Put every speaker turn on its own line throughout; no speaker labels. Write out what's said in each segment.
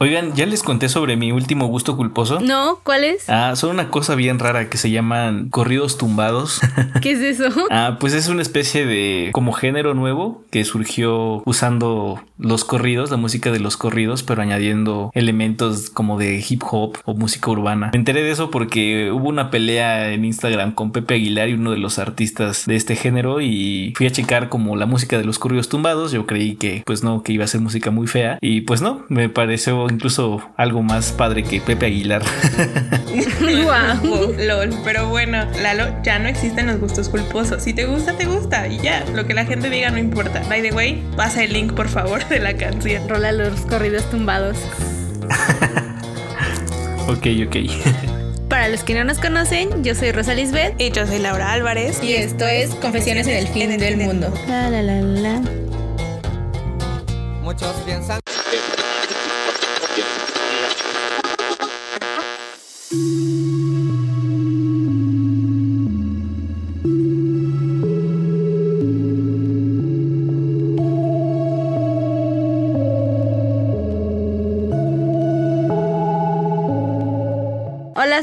Oigan, ¿ya les conté sobre mi último gusto culposo?
No, ¿cuál es?
Ah, son una cosa bien rara que se llaman corridos tumbados.
¿Qué es eso?
ah, pues es una especie de como género nuevo que surgió usando los corridos, la música de los corridos, pero añadiendo elementos como de hip hop o música urbana. Me enteré de eso porque hubo una pelea en Instagram con Pepe Aguilar y uno de los artistas de este género y fui a checar como la música de los corridos tumbados. Yo creí que pues no, que iba a ser música muy fea y pues no, me pareció incluso algo más padre que Pepe Aguilar.
wow. LOL. Pero bueno, Lalo, ya no existen los gustos culposos. Si te gusta, te gusta. Y ya, lo que la gente diga no importa. By the way, pasa el link, por favor, de la canción.
Rola los corridos tumbados.
ok, ok.
Para los que no nos conocen, yo soy Rosa Lisbeth.
Y yo soy Laura Álvarez.
Y esto es Confesiones en el fin del mundo. La la la la. Muchos piensan. Hola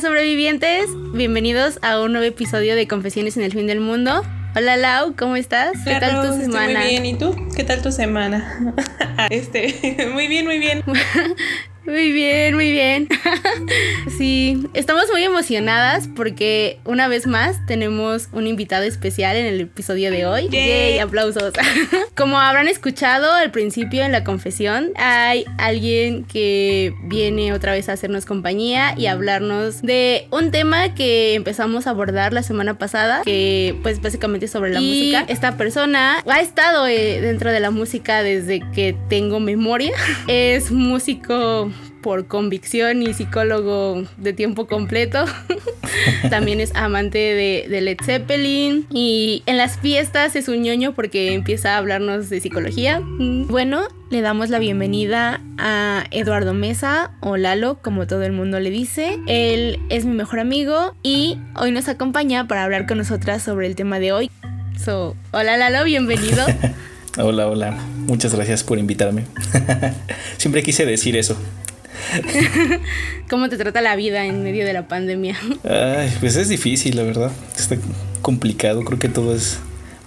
sobrevivientes, bienvenidos a un nuevo episodio de Confesiones en el fin del mundo. Hola Lau, ¿cómo estás?
¿Qué tal tu semana? muy bien, ¿y tú? ¿Qué tal tu semana? este, muy bien, muy bien.
Muy bien, muy bien. sí, estamos muy emocionadas porque una vez más tenemos un invitado especial en el episodio de hoy. ¡Yay! aplausos. Como habrán escuchado al principio en la confesión, hay alguien que viene otra vez a hacernos compañía y hablarnos de un tema que empezamos a abordar la semana pasada, que pues básicamente sobre la música. Esta persona ha estado eh, dentro de la música desde que tengo memoria. Es músico por convicción y psicólogo de tiempo completo. También es amante de, Led Zeppelin y en las fiestas es un ñoño porque empieza a hablarnos de psicología. Bueno, le damos la bienvenida a Eduardo Mesa o Lalo, como todo el mundo le dice. Él es mi mejor amigo y hoy nos acompaña para hablar con nosotras sobre el tema de hoy. So, hola Lalo, bienvenido.
hola, hola. Muchas gracias por invitarme. Siempre quise decir eso.
¿Cómo te trata la vida en medio de la pandemia?
Ay, pues es difícil, la verdad. Está complicado. Creo que todo es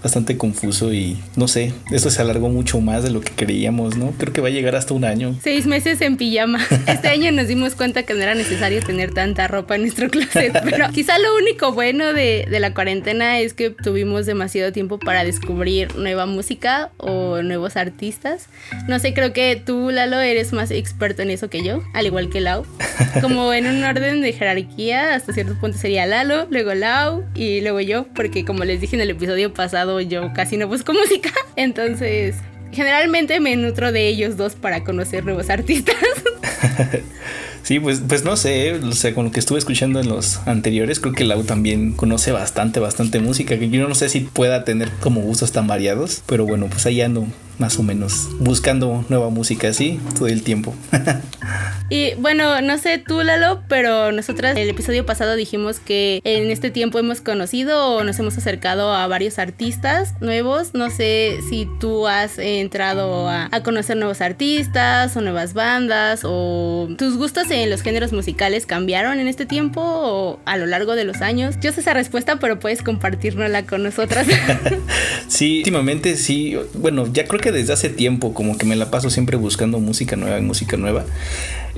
bastante confuso y no sé, esto se alargó mucho más de lo que creíamos, ¿no? Creo que va a llegar hasta un año.
Seis meses en pijama. Este año nos dimos cuenta que no era necesario tener tanta ropa en nuestro closet, pero quizá lo único bueno de, de la cuarentena es que tuvimos demasiado tiempo para descubrir nueva música o nuevos artistas. No sé, creo que tú, Lalo, eres más experto en eso que yo, al igual que Lau. Como en un orden de jerarquía, hasta cierto punto sería Lalo, luego Lau y luego yo, porque como les dije en el episodio pasado, yo casi no busco música. Entonces, generalmente me nutro de ellos dos para conocer nuevos artistas.
Sí, pues, pues no sé, o sea, con lo que estuve escuchando en los anteriores, creo que Lau también conoce bastante, bastante música, que yo no sé si pueda tener como gustos tan variados, pero bueno, pues ahí ando más o menos buscando nueva música así todo el tiempo.
y bueno, no sé tú Lalo, pero nosotras el episodio pasado dijimos que en este tiempo hemos conocido o nos hemos acercado a varios artistas nuevos. No sé si tú has entrado a, conocer nuevos artistas o nuevas bandas o tus gustos en los géneros musicales cambiaron en este tiempo o a lo largo de los años. Yo sé esa respuesta, pero puedes compartirnosla con nosotras.
sí, últimamente sí. Bueno, ya creo que desde hace tiempo como que me la paso siempre buscando música nueva música nueva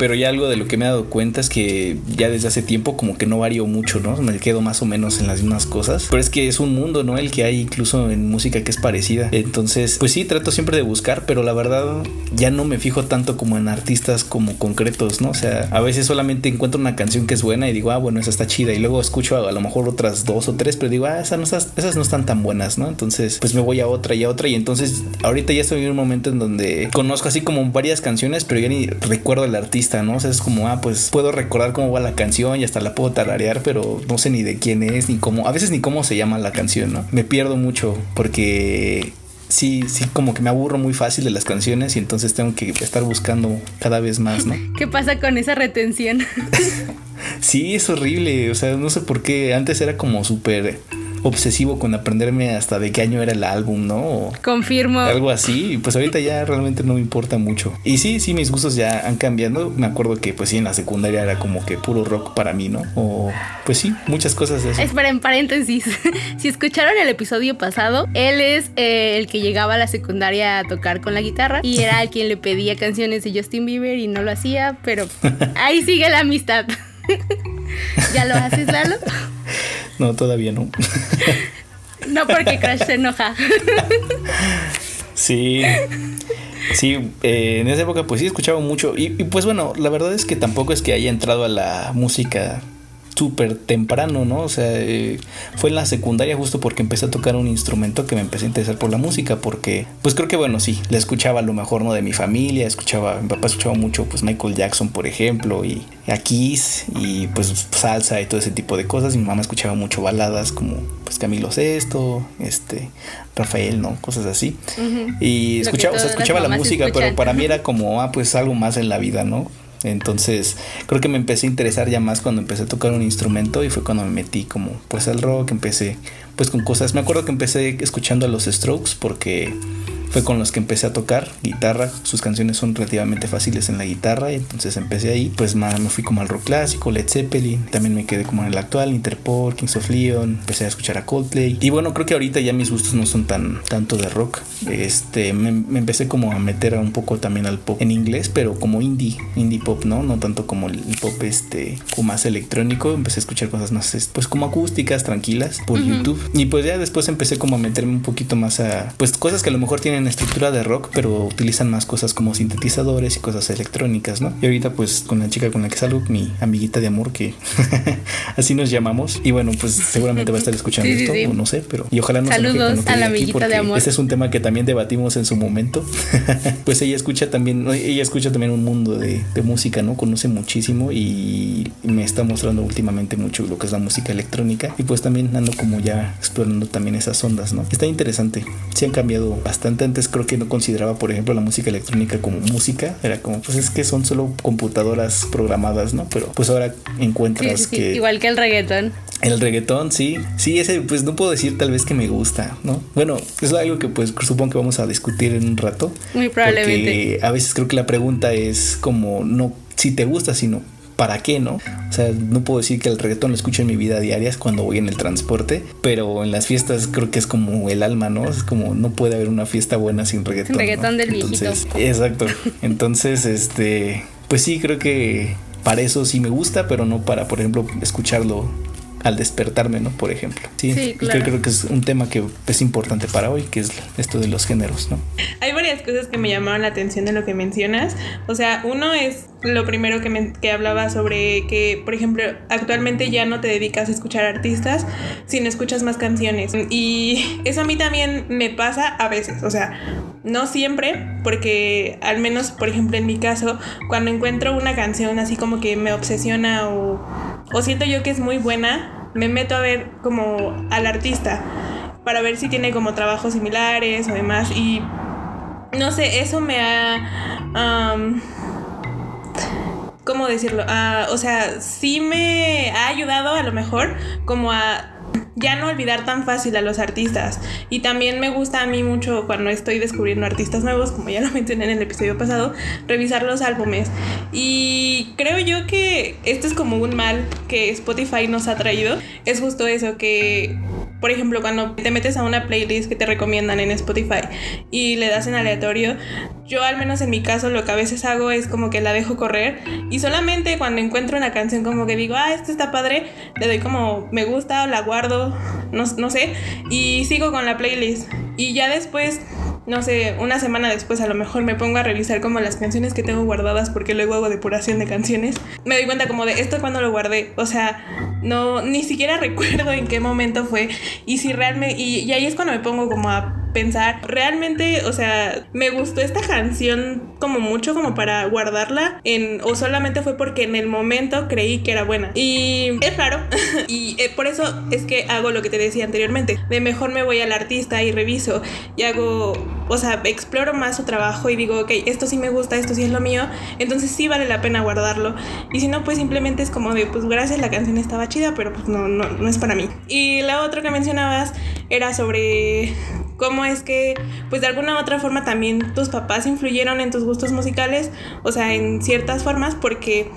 pero ya algo de lo que me he dado cuenta es que ya desde hace tiempo como que no varío mucho, ¿no? Me quedo más o menos en las mismas cosas, pero es que es un mundo, ¿no? El que hay incluso en música que es parecida. Entonces, pues sí, trato siempre de buscar, pero la verdad ya no me fijo tanto como en artistas como concretos, ¿no? O sea, a veces solamente encuentro una canción que es buena y digo, ah, bueno, esa está chida, y luego escucho a, lo mejor otras dos o tres, pero digo, ah, esas no, esas no están tan buenas, ¿no? Entonces, pues me voy a otra y a otra, y entonces ahorita ya estoy en un momento en donde conozco así como varias canciones, pero ya ni recuerdo el artista ¿no? O sea, es como, ah, pues puedo recordar cómo va la canción y hasta la puedo tararear, pero no sé ni de quién es, ni cómo, a veces ni cómo se llama la canción, ¿no? Me pierdo mucho porque sí, sí, como que me aburro muy fácil de las canciones y entonces tengo que estar buscando cada vez más, ¿no?
¿Qué pasa con esa retención?
sí, es horrible, o sea, no sé por qué, antes era como súper obsesivo con aprenderme hasta de qué año era el álbum, ¿no?
Confirmo.
Algo así. Y pues ahorita ya realmente no me importa mucho. Y sí, sí, mis gustos ya han cambiado. Me acuerdo que pues sí, en la secundaria era como que puro rock para mí, ¿no? O pues sí, muchas cosas de eso.
Espera, en paréntesis. si escucharon el episodio pasado, él es eh, el que llegaba a la secundaria a tocar con la guitarra y era el quien le pedía canciones de Justin Bieber y no lo hacía, pero ahí sigue la amistad. ¿Ya lo haces, Lalo?
No, todavía no.
no porque Crash se enoja.
sí. Sí, eh, en esa época pues sí escuchaba mucho y, y, pues bueno, la verdad es que tampoco es que haya entrado a la música súper temprano, ¿no? O sea, eh, fue en la secundaria justo porque empecé a tocar un instrumento que me empecé a interesar por la música, porque pues creo que bueno, sí, le escuchaba a lo mejor, ¿no? De mi familia, escuchaba, mi papá escuchaba mucho pues Michael Jackson, por ejemplo, y a Kiss, y pues salsa y todo ese tipo de cosas, y mi mamá escuchaba mucho baladas como pues Camilo Sesto, este, Rafael, ¿no? Cosas así. Uh -huh. Y escuchaba, o sea, escuchaba la música, pero para mí era como, ah, pues algo más en la vida, ¿no? Entonces, creo que me empecé a interesar ya más cuando empecé a tocar un instrumento y fue cuando me metí como pues al rock, empecé pues con cosas, me acuerdo que empecé escuchando a los Strokes porque fue con los que empecé a tocar guitarra. Sus canciones son relativamente fáciles en la guitarra, y entonces empecé ahí. Pues más me fui como al rock clásico, Led Zeppelin. También me quedé como en el actual, Interpol, Kings of Leon. Empecé a escuchar a Coldplay. Y bueno, creo que ahorita ya mis gustos no son tan tanto de rock. Este, me, me empecé como a meter un poco también al pop en inglés, pero como indie, indie pop, ¿no? No tanto como el pop este, como más electrónico. Empecé a escuchar cosas más, pues como acústicas, tranquilas, por uh -huh. YouTube. Y pues ya después empecé como a meterme un poquito más a, pues cosas que a lo mejor tienen estructura de rock, pero utilizan más cosas como sintetizadores y cosas electrónicas, ¿no? Y ahorita pues con la chica con la que salgo, mi amiguita de amor, que así nos llamamos, y bueno, pues seguramente va a estar escuchando sí, esto, sí, sí. o no sé, pero y ojalá no
Saludos a la amiguita de amor.
Este es un tema que también debatimos en su momento. pues ella escucha también, ella escucha también un mundo de, de música, ¿no? Conoce muchísimo y me está mostrando últimamente mucho lo que es la música electrónica y pues también ando como ya explorando también esas ondas, ¿no? Está interesante. Sí han cambiado bastante. Antes creo que no consideraba, por ejemplo, la música electrónica como música. Era como, pues es que son solo computadoras programadas, ¿no? Pero pues ahora encuentras
sí, sí,
que...
Igual que el reggaetón.
El reggaetón, sí. Sí, ese, pues no puedo decir tal vez que me gusta, ¿no? Bueno, es algo que pues supongo que vamos a discutir en un rato.
Muy probablemente.
Porque a veces creo que la pregunta es como, no si te gusta, sino ¿para qué, no? O sea, no puedo decir que el reggaetón lo escucho en mi vida diaria, es cuando voy en el transporte, pero en las fiestas creo que es como el alma, ¿no? Es como no puede haber una fiesta buena sin reggaetón.
Reggaetón
¿no?
del
Entonces,
viejito.
Exacto. Entonces, este, pues sí, creo que para eso sí me gusta, pero no para, por ejemplo, escucharlo al despertarme, ¿no? Por ejemplo. Sí,
Sí, claro.
creo, creo que es un tema que es importante para hoy, que es esto de los géneros, ¿no?
Hay varias cosas que me llamaron la atención de lo que mencionas. O sea, uno es lo primero que, me, que hablaba sobre que, por ejemplo, actualmente ya no te dedicas a escuchar artistas, sino escuchas más canciones. Y eso a mí también me pasa a veces. O sea, no siempre, porque al menos, por ejemplo, en mi caso, cuando encuentro una canción así como que me obsesiona o, o siento yo que es muy buena, me meto a ver como al artista para ver si tiene como trabajos similares o demás. Y no sé, eso me ha... um, ¿Cómo decirlo? Ah, o sea, sí me ha ayudado a lo mejor como a ya no olvidar tan fácil a los artistas. Y también me gusta a mí mucho cuando estoy descubriendo artistas nuevos, como ya lo mencioné en el episodio pasado, revisar los álbumes. Y creo yo que esto es como un mal que Spotify nos ha traído. Es justo eso, que por ejemplo, cuando te metes a una playlist que te recomiendan en Spotify y le das en aleatorio, yo al menos en mi caso lo que a veces hago es como que la dejo correr y solamente cuando encuentro una canción como que digo, ah, esto está padre, le doy como me gusta o la guardo, no, no sé, y sigo con la playlist. Y ya después no sé, una semana después a lo mejor me pongo a revisar como las canciones que tengo guardadas porque luego hago depuración de canciones. Me doy cuenta como de esto cuando lo guardé, o sea, no ni siquiera recuerdo en qué momento fue y si realmente y, y ahí es cuando me pongo como a pensar, realmente, o sea, me gustó esta canción como mucho como para guardarla en o solamente fue porque en el momento creí que era buena. Y es raro y eh, por eso es que hago lo que te decía anteriormente, de mejor me voy al artista y reviso y hago o sea, exploro más su trabajo y digo, ok, esto sí me gusta, esto sí es lo mío, entonces sí vale la pena guardarlo. Y si no, pues simplemente es como de, pues gracias, la canción estaba chida, pero pues no, no, no es para mí. Y la otra que mencionabas era sobre cómo es que, pues de alguna u otra forma también tus papás influyeron en tus gustos musicales, o sea, en ciertas formas, porque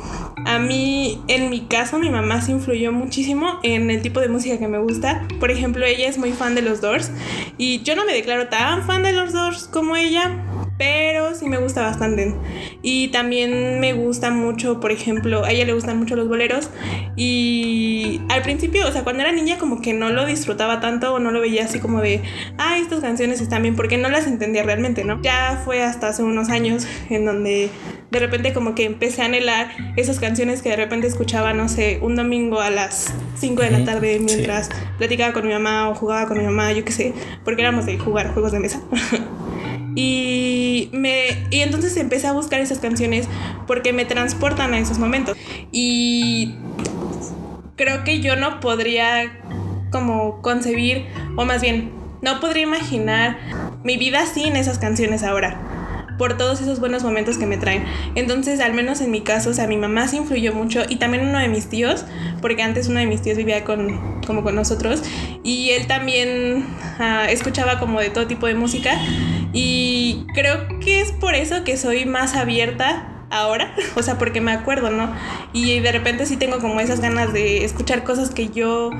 a mí, en mi caso, mi mamá se influyó muchísimo en el tipo de música que me gusta. Por ejemplo, ella es muy fan de los Doors y yo no me declaro tan fan de los Doors como ella, pero sí me gusta bastante. Y también me gusta mucho, por ejemplo, a ella le gustan mucho los boleros y al principio, o sea, cuando era niña como que no lo disfrutaba tanto o no lo veía así como de, ah, estas canciones están bien, porque no las entendía realmente, ¿no? Ya fue hasta hace unos años en donde de repente como que empecé a anhelar esas canciones que de repente escuchaba, no sé, un domingo a las 5 de la tarde mientras platicaba con mi mamá o jugaba con mi mamá, yo qué sé, porque éramos de jugar juegos de mesa. Y, me, y entonces empecé a buscar esas canciones porque me transportan a esos momentos. Y creo que yo no podría como concebir, o más bien, no podría imaginar mi vida sin esas canciones ahora por todos esos buenos momentos que me traen. Entonces, al menos en mi caso, o sea, mi mamá se influyó mucho y también uno de mis tíos, porque antes uno de mis tíos vivía con, como con nosotros y él también ah, escuchaba como de todo tipo de música y creo que es por eso que soy más abierta ahora, o sea, porque me acuerdo, ¿no? Y de repente sí tengo como esas ganas de escuchar cosas que yo,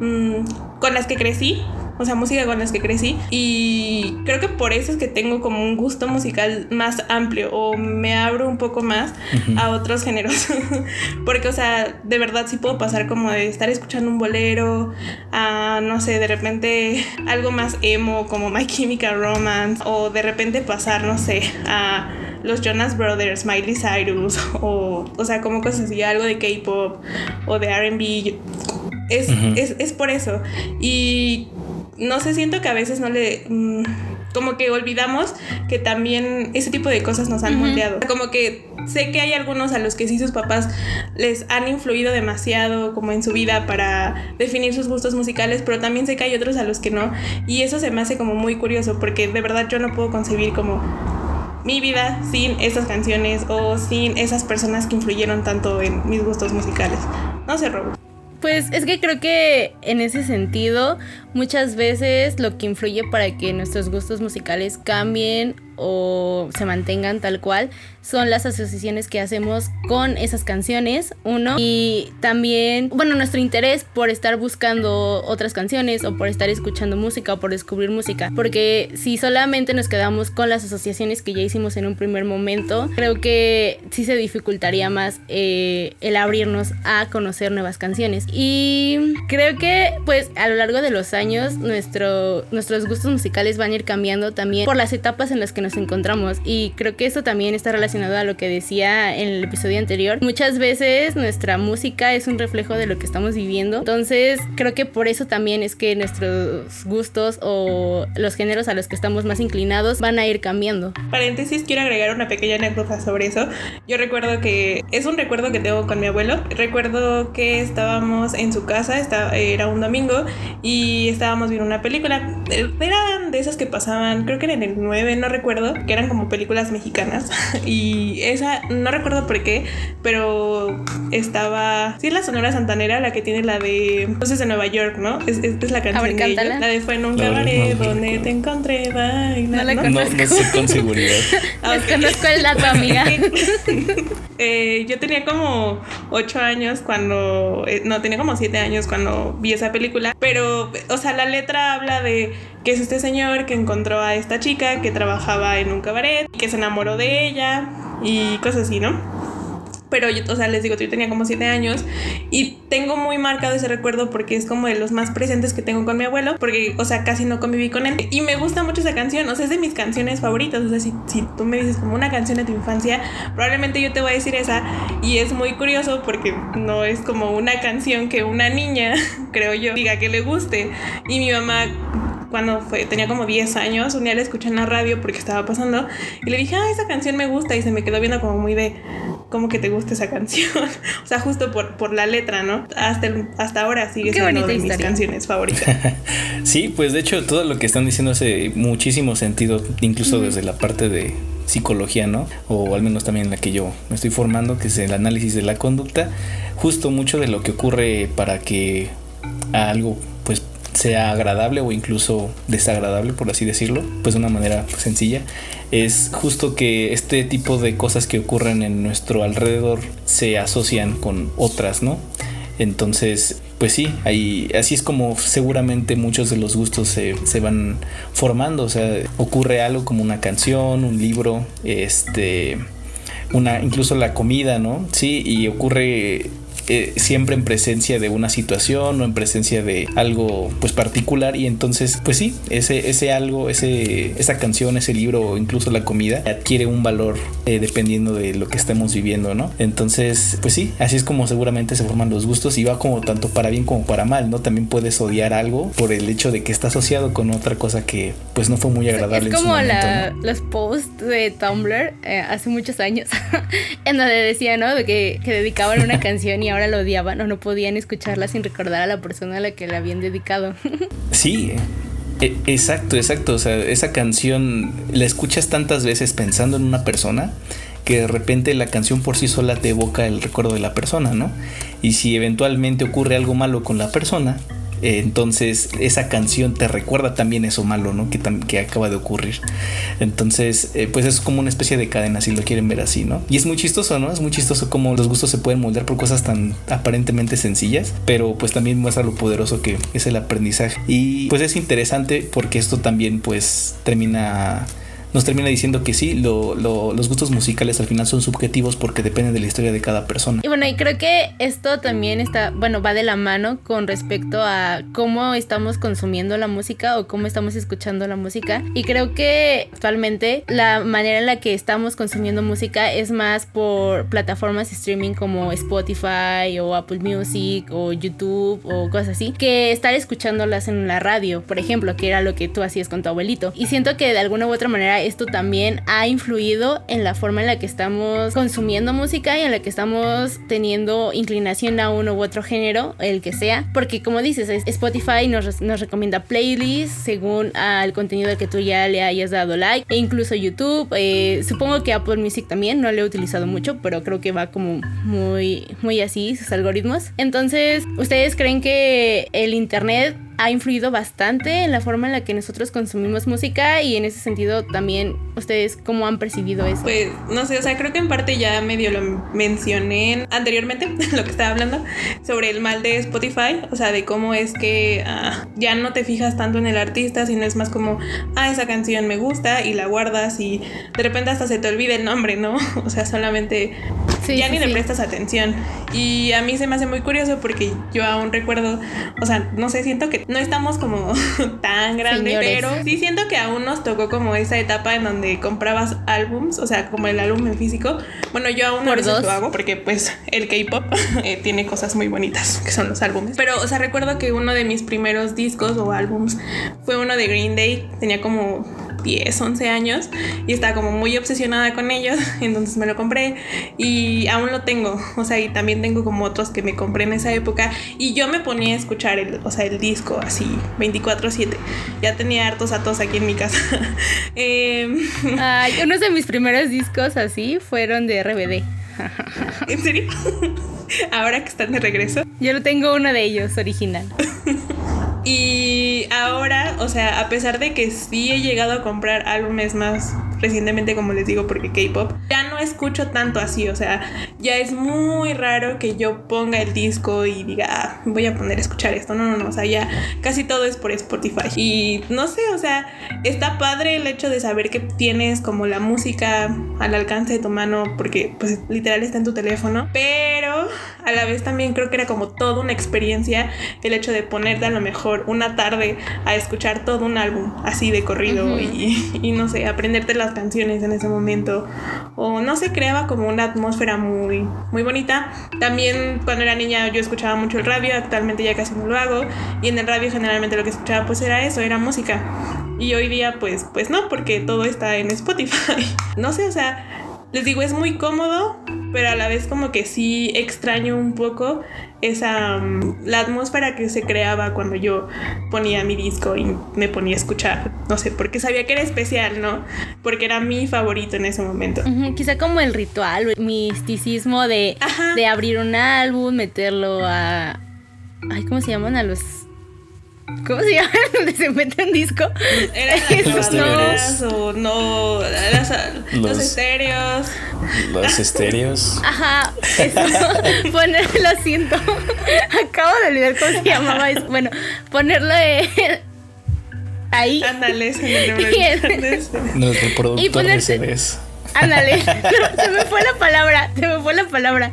mm, con las que crecí, o sea, música con las que crecí. Y creo que por eso es que tengo como un gusto musical más amplio o me abro un poco más a otros géneros. Porque, o sea, de verdad sí puedo pasar como de estar escuchando un bolero a, no sé, de repente algo más emo como My Chemical Romance o de repente pasar, no sé, a los Jonas Brothers, Miley Cyrus o, o sea, como cosas así, algo de K-pop o de RB. Es, es, es, por eso. Y no sé, siento que a veces no le... Mm, como que olvidamos que también ese tipo de cosas nos han moldeado. Como que sé que hay algunos a los que sí sus papás les han influido demasiado como en su vida para definir sus gustos musicales, pero también sé que hay otros a los que no. Y eso se me hace como muy curioso porque de verdad yo no puedo concebir como mi vida sin esas canciones o sin esas personas que influyeron tanto en mis gustos musicales. No sé, Robo.
Pues es que creo que en ese sentido muchas veces lo que influye para que nuestros gustos musicales cambien o se mantengan tal cual son las asociaciones que hacemos con esas canciones, uno, y también, bueno, nuestro interés por estar buscando otras canciones o por estar escuchando música o por descubrir música, porque si solamente nos quedamos con las asociaciones que ya hicimos en un primer momento, creo que sí se dificultaría más eh, el abrirnos a conocer nuevas canciones. Y creo que pues a lo largo de los años nuestro, nuestros gustos musicales van a ir cambiando también por las etapas en las que nos encontramos y creo que eso también está relacionado a lo que decía en el episodio anterior. Muchas veces nuestra música es un reflejo de lo que estamos viviendo, entonces creo que por eso también es que nuestros gustos o los géneros a los que estamos más inclinados van a ir cambiando.
Paréntesis, quiero agregar una pequeña anécdota sobre eso. Yo recuerdo que es un recuerdo que tengo con mi abuelo. Recuerdo que estábamos en su casa, estaba, era un domingo y estábamos viendo una película. Eran de esas que pasaban, creo que era en el 9, no recuerdo que eran como películas mexicanas. Y esa, no recuerdo por qué, pero estaba. Sí, es la Sonora Santanera, la que tiene la de. Entonces de Nueva York, ¿no? Es, es, la canción de ella. La de Fue en un cabaret donde te encontré bailando.
No la conozco. No, sé con seguridad.
Desconozco el dato, amiga.
eh, yo tenía como 8 años cuando. Eh, no, tenía como 7 años cuando vi esa película. Pero, o sea, la letra habla de que es este señor que encontró a esta chica que trabajaba en un cabaret, que se enamoró de ella y cosas así, ¿no? Pero yo, o sea, les digo, yo tenía como siete años y tengo muy marcado ese recuerdo porque es como de los más presentes que tengo con mi abuelo, porque, o sea, casi no conviví con él. Y me gusta mucho esa canción, o sea, es de mis canciones favoritas. O sea, si, si tú me dices como una canción de tu infancia, probablemente yo te voy a decir esa. Y es muy curioso porque no es como una canción que una niña, creo yo, diga que le guste. Y mi mamá cuando fue, tenía como 10 años, un día la escuché en la radio porque estaba pasando y le dije, ah, esa canción me gusta y se me quedó viendo como muy de, cómo que te gusta esa canción. o sea, justo por, por la letra, ¿no? Hasta, hasta ahora sigue siendo de mis canciones favoritas.
sí, pues de hecho todo lo que están diciendo hace muchísimo sentido, incluso desde la parte de psicología, ¿no? O al menos también la que yo me estoy formando, que es el análisis de la conducta. Justo mucho de lo que ocurre para que algo pues sea agradable o incluso desagradable, por así decirlo, pues de una manera sencilla, es justo que este tipo de cosas que ocurren en nuestro alrededor se asocian con otras, ¿no? Entonces, pues sí, ahí, así es como seguramente muchos de los gustos se, se, van formando. O sea, ocurre algo como una canción, un libro, este, una, incluso la comida, ¿no? Sí, y ocurre eh, siempre en presencia de una situación o en presencia de algo pues particular. Y entonces pues sí ese ese algo ese esa canción ese libro o incluso la comida adquiere un valor eh, dependiendo de lo que estemos viviendo no entonces pues sí así es como seguramente se forman los gustos y va como tanto para bien como para mal no también puedes odiar algo por el hecho de que está asociado con otra cosa que pues no fue muy agradable
es como los posts de Tumblr eh, hace muchos años en donde decía no de que, que dedicaban una canción y ahora lo odiaban o no podían escucharla sin recordar a la persona a la que la habían dedicado.
Sí, e, exacto, exacto. O sea, esa canción la escuchas tantas veces pensando en una persona que de repente la canción por sí sola te evoca el recuerdo de la persona, ¿no? Y si eventualmente ocurre algo malo con la persona, entonces esa canción te recuerda también eso malo, ¿no? Que, que acaba de ocurrir. Entonces, eh, pues es como una especie de cadena, si lo quieren ver así, ¿no? Y es muy chistoso, ¿no? Es muy chistoso cómo los gustos se pueden moldear por cosas tan aparentemente sencillas, pero pues también muestra lo poderoso que es el aprendizaje. Y pues es interesante porque esto también pues termina nos termina diciendo que sí, los gustos musicales al final son subjetivos porque dependen de la historia de cada persona.
Y bueno, y creo que esto también está, bueno, va de la mano con respecto a cómo estamos consumiendo la música o cómo estamos escuchando la música. Y creo que actualmente la manera en la que estamos consumiendo música es más por plataformas streaming como Spotify o Apple Music o YouTube o cosas así, que estar escuchándolas en la radio, por ejemplo, que era lo que tú hacías con tu abuelito. Y siento que de alguna u otra manera esto también ha influido en la forma en la que estamos consumiendo música y en la que estamos teniendo inclinación a uno u otro género, el que sea, porque como dices, Spotify nos, recomienda playlists según al contenido que tú ya le hayas dado like, e incluso YouTube, eh, supongo que Apple Music también, no lo he utilizado mucho, pero creo que va como muy, muy así sus algoritmos. Entonces, ¿ustedes creen que el Internet ha influido bastante en la forma en la que nosotros consumimos música y en ese sentido también ustedes cómo han percibido eso.
Pues no sé, o sea, creo que en parte ya medio lo mencioné anteriormente, lo que estaba hablando, sobre el mal de Spotify, o sea, de cómo es que ah, ya no te fijas tanto en el artista, sino es más como, ah, esa canción me gusta y la guardas y de repente hasta se te olvida el nombre, ¿no? O sea, solamente ya ni le prestas atención. Y a mí se me hace muy curioso porque yo aún recuerdo, o sea, no sé, siento que no estamos como tan grandes, pero sí siento que aún nos tocó como esa etapa en donde comprabas álbums, o sea, como el álbum en físico. Bueno, yo aún no lo hago porque pues el K-pop eh, tiene cosas muy bonitas, que son los álbumes. Pero, o sea, recuerdo que uno de mis primeros discos o álbums fue uno de Green Day, tenía como 10, 11 años y estaba como muy obsesionada con ellos, entonces me lo compré y aún lo tengo, o sea, y también tengo como otros que me compré en esa época y yo me ponía a escuchar el, o sea, el disco así 24/7. Ya tenía hartos atos aquí en mi casa.
eh, Ay, unos de mis primeros discos así fueron de RBD.
¿En serio? Ahora que están de regreso.
Yo lo tengo uno de ellos, original.
Y ahora, o sea, a pesar de que sí he llegado a comprar álbumes más recientemente, como les digo, porque K-pop, ya no escucho tanto así, o sea, ya es muy raro que yo ponga el disco y diga, ah, voy a poner a escuchar esto. No, no, no, o sea, ya casi todo es por Spotify. Y no sé, o sea, está padre el hecho de saber que tienes como la música al alcance de tu mano, porque pues literal está en tu teléfono, pero a la vez también creo que era como toda una experiencia el hecho de ponerte a lo mejor una tarde a escuchar todo un álbum así de corrido y, y no sé, aprenderte las canciones en ese momento o no se creaba como una atmósfera muy, muy bonita. También cuando era niña yo escuchaba mucho el radio, actualmente ya casi no lo hago y en el radio generalmente lo que escuchaba pues era eso, era música. Y hoy día pues, pues no, porque todo está en Spotify. no sé, o sea, les digo, es muy cómodo, pero a la vez como que sí extraño un poco esa mm, la atmósfera que se creaba cuando yo ponía mi disco y me ponía a escuchar, no sé, porque sabía que era especial, ¿no? Porque era mi favorito en ese momento.
quizá como el ritual, el misticismo de, de abrir un álbum, meterlo a... Ay, ¿cómo se llaman? A los ¿Cómo se llama? Donde se mete un disco.
Eran las o no. los, los, estéreos.
Los estéreos.
Ajá. Eso. Ponerlo, siento. Acabo de olvidar cómo se llamaba eso. Bueno, ponerlo ahí.
Ándale, ese es
el nombre. y ponerse.
Ándale. se me fue la palabra. Se me fue la palabra.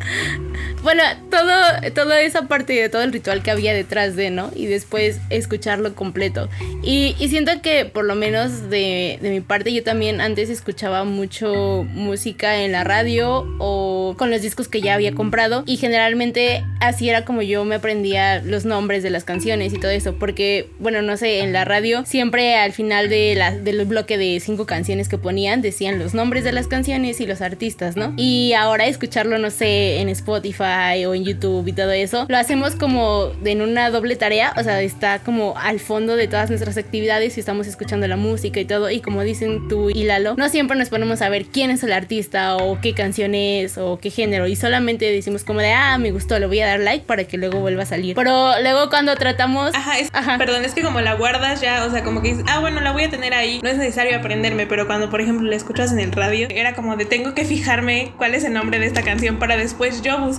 Bueno, todo, toda esa parte de todo el ritual que había detrás de, ¿no? Y después escucharlo completo. Y, siento que por lo menos de, mi parte yo también antes escuchaba mucho música en la radio o con los discos que ya había comprado. Y generalmente así era como yo me aprendía los nombres de las canciones y todo eso. Porque, bueno, no sé, en la radio siempre al final de la, del bloque de cinco canciones que ponían decían los nombres de las canciones y los artistas, ¿no? Y ahora escucharlo, no sé, en Spotify o en YouTube y todo eso, lo hacemos como en una doble tarea, o sea, está como al fondo de todas nuestras actividades y estamos escuchando la música y todo, y como dicen tú y Lalo, no siempre nos ponemos a ver quién es el artista o qué canción es o qué género, y solamente decimos como de, ah, me gustó, le voy a dar like para que luego vuelva a salir. Pero luego cuando tratamos...
Ajá, perdón, es que como la guardas ya, o sea, como que dices, ah, bueno, la voy a tener ahí, no es necesario aprenderme, pero cuando, por ejemplo, la escuchas en el radio, era como de, tengo que fijarme cuál es el nombre de esta canción para después yo buscar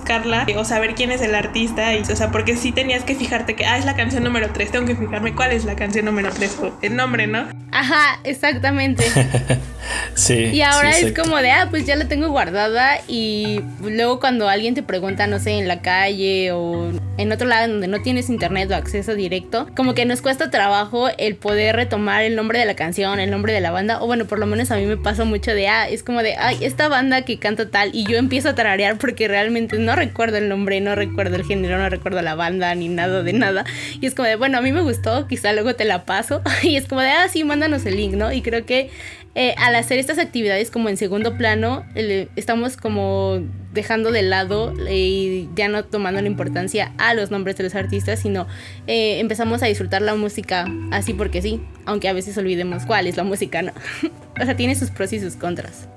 o saber quién es el artista. Y, o sea, porque sí tenías que fijarte que, ah, es la canción número 3, tengo que fijarme cuál es la canción número 3, el nombre, ¿no?
Ajá, exactamente.
sí.
Y ahora es como de, ah, pues ya la tengo guardada y luego cuando alguien te pregunta, no sé, en la calle o en otro lado donde no tienes internet o acceso directo, como que nos cuesta trabajo el poder retomar el nombre de la canción, el nombre de la banda, o bueno, por lo menos a mí me pasa mucho de, ah, es como de, ay, esta banda que canta tal y yo empiezo a tararear porque realmente no recuerdo el nombre, no recuerdo el género, no recuerdo la banda ni nada de nada. Y es como de, bueno, a mí me gustó, quizá luego te la paso. Y es como de, ah, sí, mándanos el link, ¿no? Y creo que eh, al hacer estas actividades como en segundo plano, estamos como dejando de lado eh, y ya no tomando la importancia a los nombres de los artistas, sino eh, empezamos a disfrutar la música así porque sí, aunque a veces olvidemos cuál es la música, ¿no? o sea, tiene sus pros y sus contras.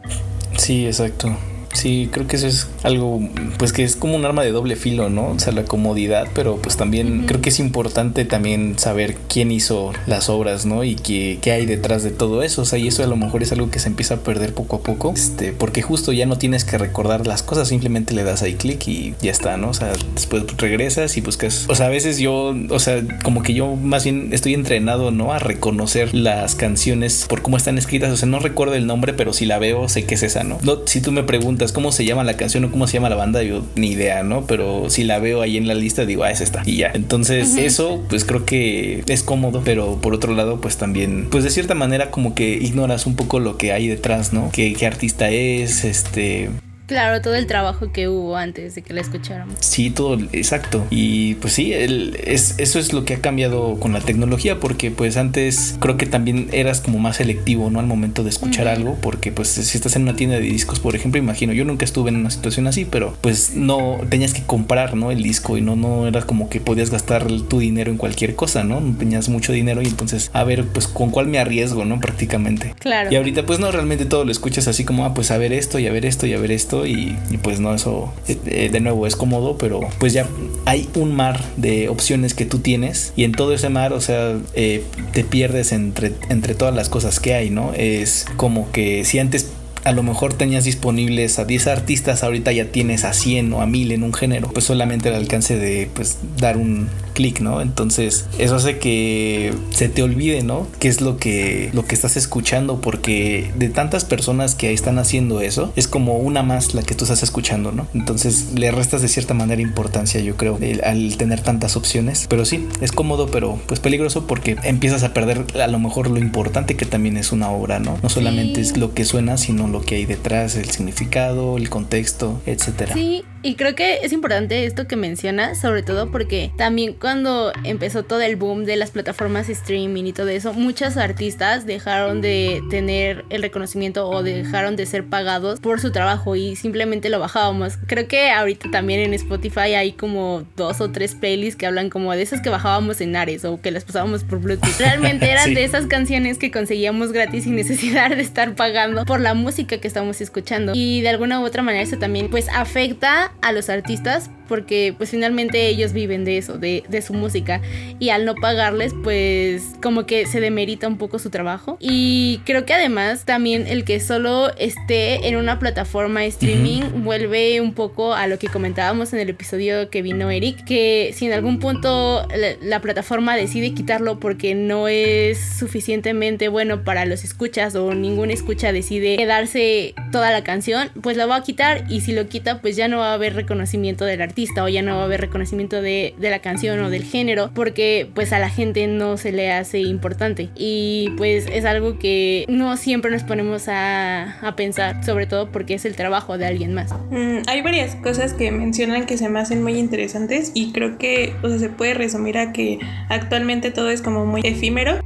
Sí, exacto. Sí, creo que eso es algo, pues que es como un arma de doble filo, ¿no? O sea, la comodidad, pero pues también creo que es importante también saber quién hizo las obras, ¿no? Y qué, qué, hay detrás de todo eso. O sea, y eso a lo mejor es algo que se empieza a perder poco a poco, este, porque justo ya no tienes que recordar las cosas, simplemente le das ahí clic y ya está, ¿no? O sea, después regresas y buscas, o sea, a veces yo, o sea, como que yo más bien estoy entrenado, ¿no? A reconocer las canciones por cómo están escritas, o sea, no recuerdo el nombre, pero si la veo sé que es esa, ¿no? no si tú me preguntas, cómo se llama la canción o cómo se llama la banda, yo ni idea, ¿no? Pero si la veo ahí en la lista, digo, ah, es esta. Y ya. Entonces, eso, pues creo que es cómodo, pero por otro lado, pues también, pues de cierta manera, como que ignoras un poco lo que hay detrás, ¿no? ¿Qué, qué artista es? Este
Claro, todo el trabajo que hubo antes de que la escucháramos.
Sí, todo, exacto. Y pues sí, el, es, eso es lo que ha cambiado con la tecnología, porque pues antes creo que también eras como más selectivo, ¿no? Al momento de escuchar algo, porque pues si estás en una tienda de discos, por ejemplo, imagino, yo nunca estuve en una situación así, pero pues no tenías que comprar, ¿no? El disco y no, no era como que podías gastar tu dinero en cualquier cosa, ¿no? No tenías mucho dinero y entonces, a ver, pues con cuál me arriesgo, ¿no? Prácticamente.
Claro.
Y ahorita pues no, realmente todo lo escuchas así como, ah, pues a ver esto y a ver esto y a ver esto y, pues no, eso eh, de nuevo es cómodo, pero pues ya hay un mar de opciones que tú tienes y en todo ese mar, o sea, eh, te pierdes entre, entre todas las cosas que hay, ¿no? Es como que si antes a lo mejor tenías disponibles a 10 artistas, ahorita ya tienes a 100 o a 1000 en un género, pues solamente el alcance de pues dar un clic, ¿no? Entonces, eso hace que se te olvide, ¿no? ¿Qué es lo que lo que estás escuchando? Porque de tantas personas que están haciendo eso, es como una más la que tú estás escuchando, ¿no? Entonces, le restas de cierta manera importancia, yo creo, al tener tantas opciones, pero sí, es cómodo, pero pues peligroso porque empiezas a perder a lo mejor lo importante que también es una obra, ¿no? No solamente es lo que suena, sino lo que hay detrás, el significado, el contexto, etcétera.
Sí, Y creo que es importante esto que mencionas, sobre todo porque también cuando empezó todo el boom de las plataformas streaming y todo eso, muchos artistas dejaron de tener el reconocimiento o dejaron de ser pagados por su trabajo y simplemente lo bajábamos. Creo que ahorita también en Spotify hay como dos o tres playlists que hablan como de esas que bajábamos en Ares o que las pasábamos por Bluetooth. Realmente eran de esas canciones que conseguíamos gratis sin necesidad de estar pagando por la música que estamos escuchando. Y de alguna u otra manera eso también pues afecta a los artistas porque pues finalmente ellos viven de eso, de, de, su música. Y al no pagarles pues como que se demerita un poco su trabajo. Y creo que además también el que solo esté en una plataforma streaming vuelve un poco a lo que comentábamos en el episodio que vino Eric, que si en algún punto la, la plataforma decide quitarlo porque no es suficientemente bueno para los escuchas o ninguna escucha decide quedarse toda la canción, pues la va a quitar. Y si lo quita pues ya no va a haber reconocimiento del artista o ya no va a haber reconocimiento de, de, la canción o del género porque pues a la gente no se le hace importante. Y pues es algo que no siempre nos ponemos a, a pensar sobre todo porque es el trabajo de alguien más.
Mm, hay varias cosas que mencionan que se me hacen muy interesantes y creo que o sea, se puede resumir a que actualmente todo es como muy efímero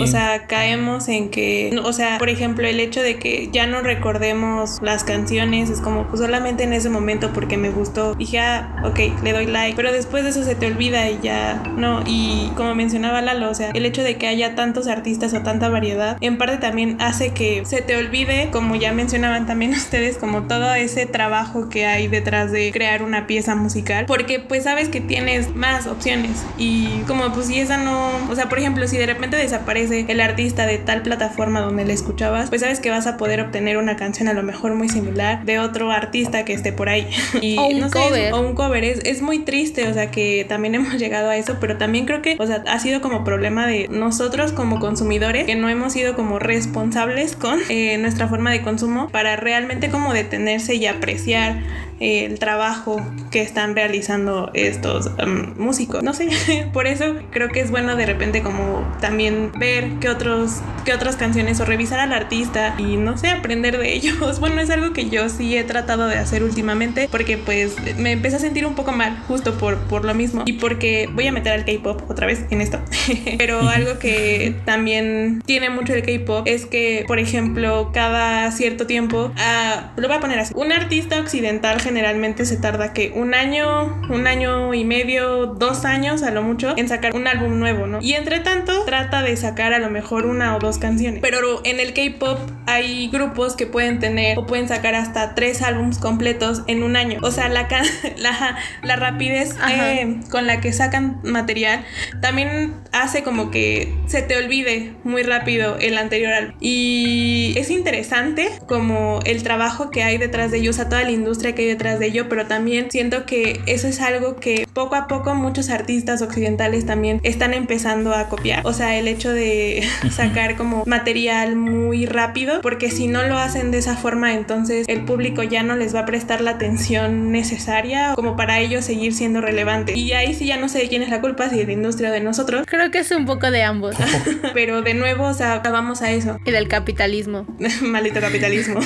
o sea, caemos en que, o sea, por ejemplo, el hecho de que ya no recordemos las canciones es como pues solamente en ese momento porque me gustó. Dije, ah, ok, le doy like, pero después de eso se te olvida y ya no. Y como mencionaba Lalo, o sea, el hecho de que haya tantos artistas o tanta variedad, en parte también hace que se te olvide, como ya mencionaban también ustedes, como todo ese trabajo que hay detrás de crear una pieza musical, porque pues sabes que tienes más opciones y como pues si esa no, o sea, por ejemplo, si de repente desaparece aparece el artista de tal plataforma donde le escuchabas, pues sabes que vas a poder obtener una canción a lo mejor muy similar de otro artista que esté por ahí.
Y, o un cover.
o un cover. Es, es muy triste, o sea, que también hemos llegado a eso, pero también creo que, o sea, ha sido como problema de nosotros como consumidores que no hemos sido como responsables con eh, nuestra forma de consumo para realmente como detenerse y apreciar el trabajo que están realizando estos um, músicos. No sé, por eso creo que es bueno de repente como también ver qué otros qué otras canciones o revisar al artista y no sé, aprender de ellos. Bueno, es algo que yo sí he tratado de hacer últimamente porque pues me empecé a sentir un poco mal justo por, por lo mismo y porque voy a meter al K-pop otra vez en esto. Pero algo que también tiene mucho el K-pop es que, por ejemplo, cada cierto tiempo, uh, lo voy a poner así, un artista occidental generalmente se tarda que un año, un año y medio, dos años a lo mucho en sacar un álbum nuevo, ¿no? Y entre tanto trata de sacar a lo mejor una o dos canciones. Pero en el K-pop hay grupos que pueden tener o pueden sacar hasta tres álbums completos en un año. O sea, la, la, la rapidez eh, con la que sacan material también hace como que se te olvide muy rápido el anterior álbum. Y es interesante como el trabajo que hay detrás de ellos, a toda la industria que hay detrás de ello, pero también siento que eso es algo que poco a poco muchos artistas occidentales también están empezando a copiar. O sea, el hecho de sacar como material muy rápido, porque si no lo hacen de esa forma, entonces el público ya no les va a prestar la atención necesaria como para ellos seguir siendo relevantes. Y ahí sí ya no sé de quién es la culpa, si de la industria o de nosotros.
Creo que es un poco de ambos.
pero de nuevo, o sea, vamos a eso.
Y del capitalismo.
Maldito capitalismo.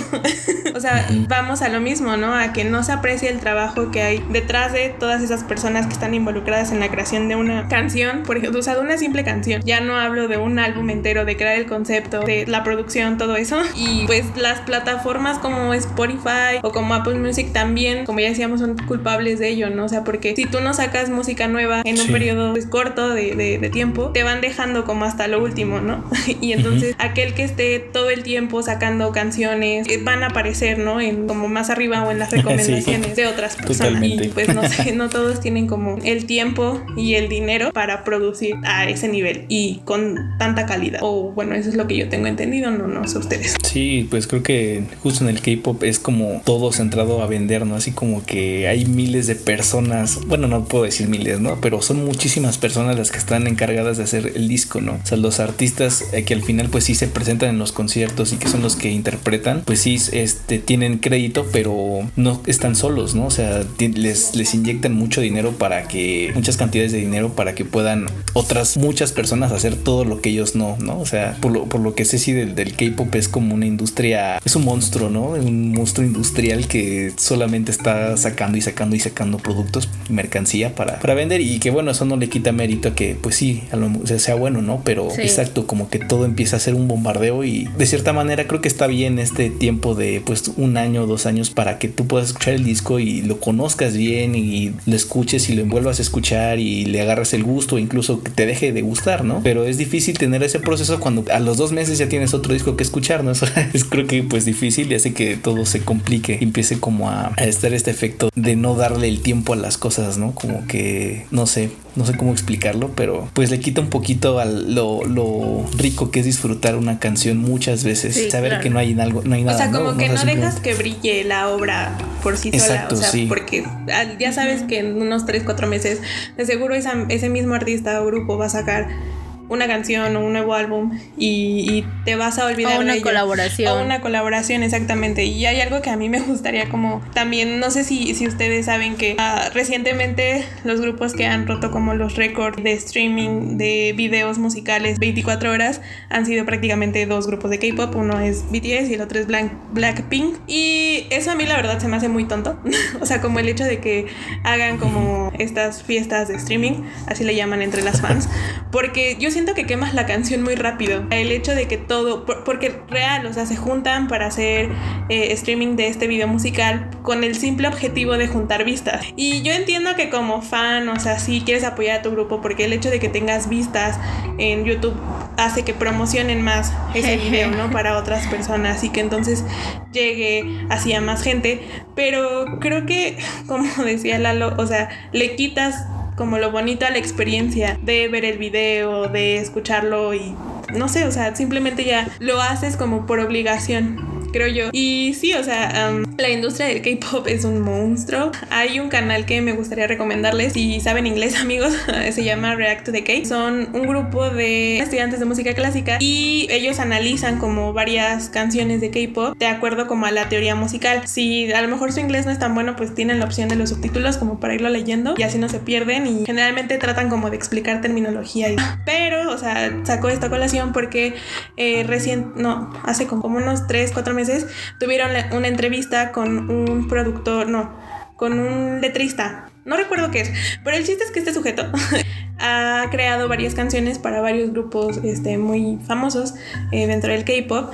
o sea, vamos a lo mismo, ¿no? A que no se aprecia el trabajo que hay detrás de todas esas personas que están involucradas en la creación de una canción, por ejemplo, o sea, de una simple canción. Ya no hablo de un álbum entero, de crear el concepto, de la producción, todo eso. Y pues las plataformas como Spotify o como Apple Music también, como ya decíamos, son culpables de ello, ¿no? O sea, porque si tú no sacas música nueva en un periodo pues, corto de, de, tiempo, te van dejando como hasta lo último, ¿no? y entonces aquel que esté todo el tiempo sacando canciones eh, van a aparecer, ¿no? En como más arriba o en las recomendaciones de otras personas. Y pues no sé, no todos tienen como el tiempo y el dinero para producir a ese nivel y con tanta calidad. O bueno, eso es lo que yo tengo entendido, no, no sé ustedes.
Sí, pues creo que justo en el K-pop es como todo centrado a vender, ¿no? Así como que hay miles de personas, bueno, no puedo decir miles, ¿no? Pero son muchísimas personas las que están encargadas de hacer el disco, ¿no? O sea, los artistas eh, que al final pues sí se presentan en los conciertos y que son los que interpretan, pues sí, este, tienen crédito, pero no están solos, ¿no? O sea, les, les inyectan mucho dinero para que, muchas cantidades de dinero para que puedan otras muchas personas hacer todo lo que ellos no, ¿no? O sea, por lo, por lo que sé, sí, del, del K-pop es como una industria, es un monstruo, ¿no? Un monstruo industrial que solamente está sacando y sacando y sacando productos, mercancía para, para vender y que bueno, eso no le quita mérito a que, pues sí, a lo, o sea, sea bueno, ¿no? Pero exacto, como que todo empieza a ser un bombardeo y de cierta manera creo que está bien este tiempo de pues un año, dos años para que tú puedas escuchar el disco y lo conozcas bien y lo escuches y lo envuelvas a escuchar y le agarres el gusto, incluso que te deje de gustar, ¿no? Pero es difícil tener ese proceso cuando a los dos meses ya tienes otro disco que escuchar, ¿no? Es creo que pues difícil y hace que todo se complique y empiece como a, a estar este efecto de no darle el tiempo a las cosas, ¿no? Como que, no sé, no sé cómo explicarlo, pero pues le quita un poquito a lo, lo rico que es disfrutar una canción muchas veces, saber que no hay algo, no hay nada.
O sea, como que no, dejas que brille la obra por sí sola, o sea, porque ya sabes que en unos 3, 4 meses de seguro ese mismo artista o grupo va a sacar una canción o un nuevo álbum y, te vas a olvidar
o una colaboración.
O una colaboración exactamente. Y hay algo que a mí me gustaría como también no sé si, si ustedes saben que ah, recientemente los grupos que han roto como los récords de streaming de videos musicales 24 horas han sido prácticamente dos grupos de K-pop. Uno es BTS y el otro es Blackpink. Y eso a mí la verdad se me hace muy tonto. O sea como el hecho de que hagan como estas fiestas de streaming así le llaman entre las fans porque yo siento que quemas la canción muy rápido. El hecho de que todo, porque real, o sea, se juntan para hacer eh, streaming de este video musical con el simple objetivo de juntar vistas. Y yo entiendo que como fan, o sea, sí quieres apoyar a tu grupo porque el hecho de que tengas vistas en YouTube hace que promocionen más ese video, ¿no? Para otras personas y que entonces llegue así a más gente. Pero creo que, como decía Lalo, o sea, le quitas como lo bonito la experiencia de ver el video, de escucharlo y no sé, o sea, simplemente ya lo haces como por obligación creo yo. Y sí, o sea, la industria del K-pop es un monstruo. Hay un canal que me gustaría recomendarles, si saben inglés, amigos, se llama React to the K. Son un grupo de estudiantes de música clásica y ellos analizan como varias canciones de K-pop de acuerdo como a la teoría musical. Si a lo mejor su inglés no es tan bueno, pues tienen la opción de los subtítulos como para irlo leyendo y así no se pierden y generalmente tratan como de explicar terminología. Pero, o sea, sacó esta colación porque eh, recién, no, hace como unos 3, 4 meses tuvieron una entrevista con un productor, no, con un letrista. No recuerdo qué es, pero el chiste es que este sujeto ha creado varias canciones para varios grupos este, muy famosos eh, dentro del K-pop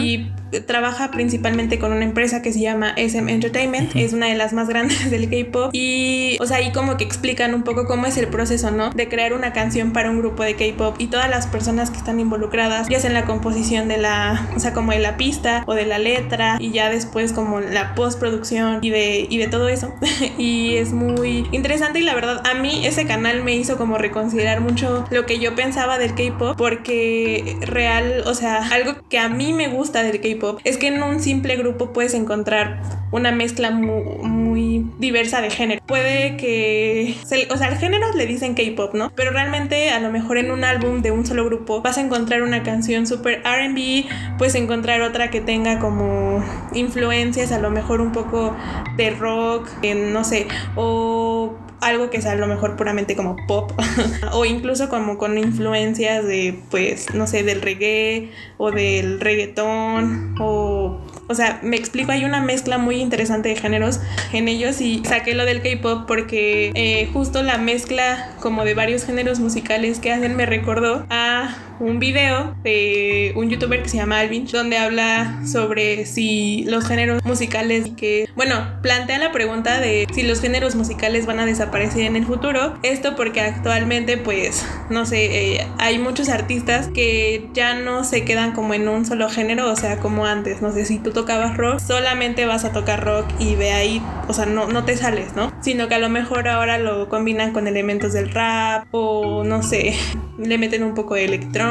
y trabaja principalmente con una empresa que se llama SM Entertainment, es una de las más grandes del K-pop y, o sea, ahí como que explican un poco cómo es el proceso, ¿no? De crear una canción para un grupo de K-pop y todas las personas que están involucradas, ya sea en la composición de la, o sea, como de la pista o de la letra y ya después como la postproducción y de, y de todo eso. y es muy interesante y la verdad a mí ese canal me hizo como reconsiderar mucho lo que yo pensaba del K-pop porque real, o sea, algo que a mí me gusta del K-pop es que en un simple grupo puedes encontrar una mezcla muy, diversa de género. Puede que, o sea, al género le dicen K-pop, ¿no? Pero realmente a lo mejor en un álbum de un solo grupo vas a encontrar una canción súper RB, puedes encontrar otra que tenga como influencias, a lo mejor un poco de rock, no sé, o algo que sea a lo mejor puramente como pop o incluso como con influencias de pues no sé del reggae o del reggaetón o o sea, me explico, hay una mezcla muy interesante de géneros en ellos y saqué lo del K-pop porque eh, justo la mezcla como de varios géneros musicales que hacen me recordó a un video de un youtuber que se llama Alvin, donde habla sobre si los géneros musicales que, bueno, plantea la pregunta de si los géneros musicales van a desaparecer en el futuro. Esto porque actualmente, pues, no sé, eh, hay muchos artistas que ya no se quedan como en un solo género, o sea, como antes, no sé, si tú tocabas rock, solamente vas a tocar rock y de ahí, o sea, no, no te sales, ¿no? Sino que a lo mejor ahora lo combinan con elementos del rap o, no sé, le meten un poco de electrónica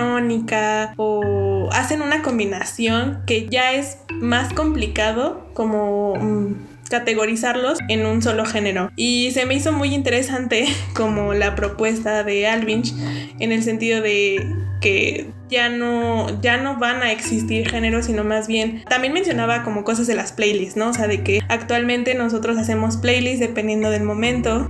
o hacen una combinación que ya es más complicado como... Mm, categorizarlos en un solo género. Y se me hizo muy interesante como la propuesta de Alvinch en el sentido de que ya no, ya no van a existir géneros, sino más bien, también mencionaba como cosas de las playlists, ¿no? O sea, de que actualmente nosotros hacemos playlists dependiendo del momento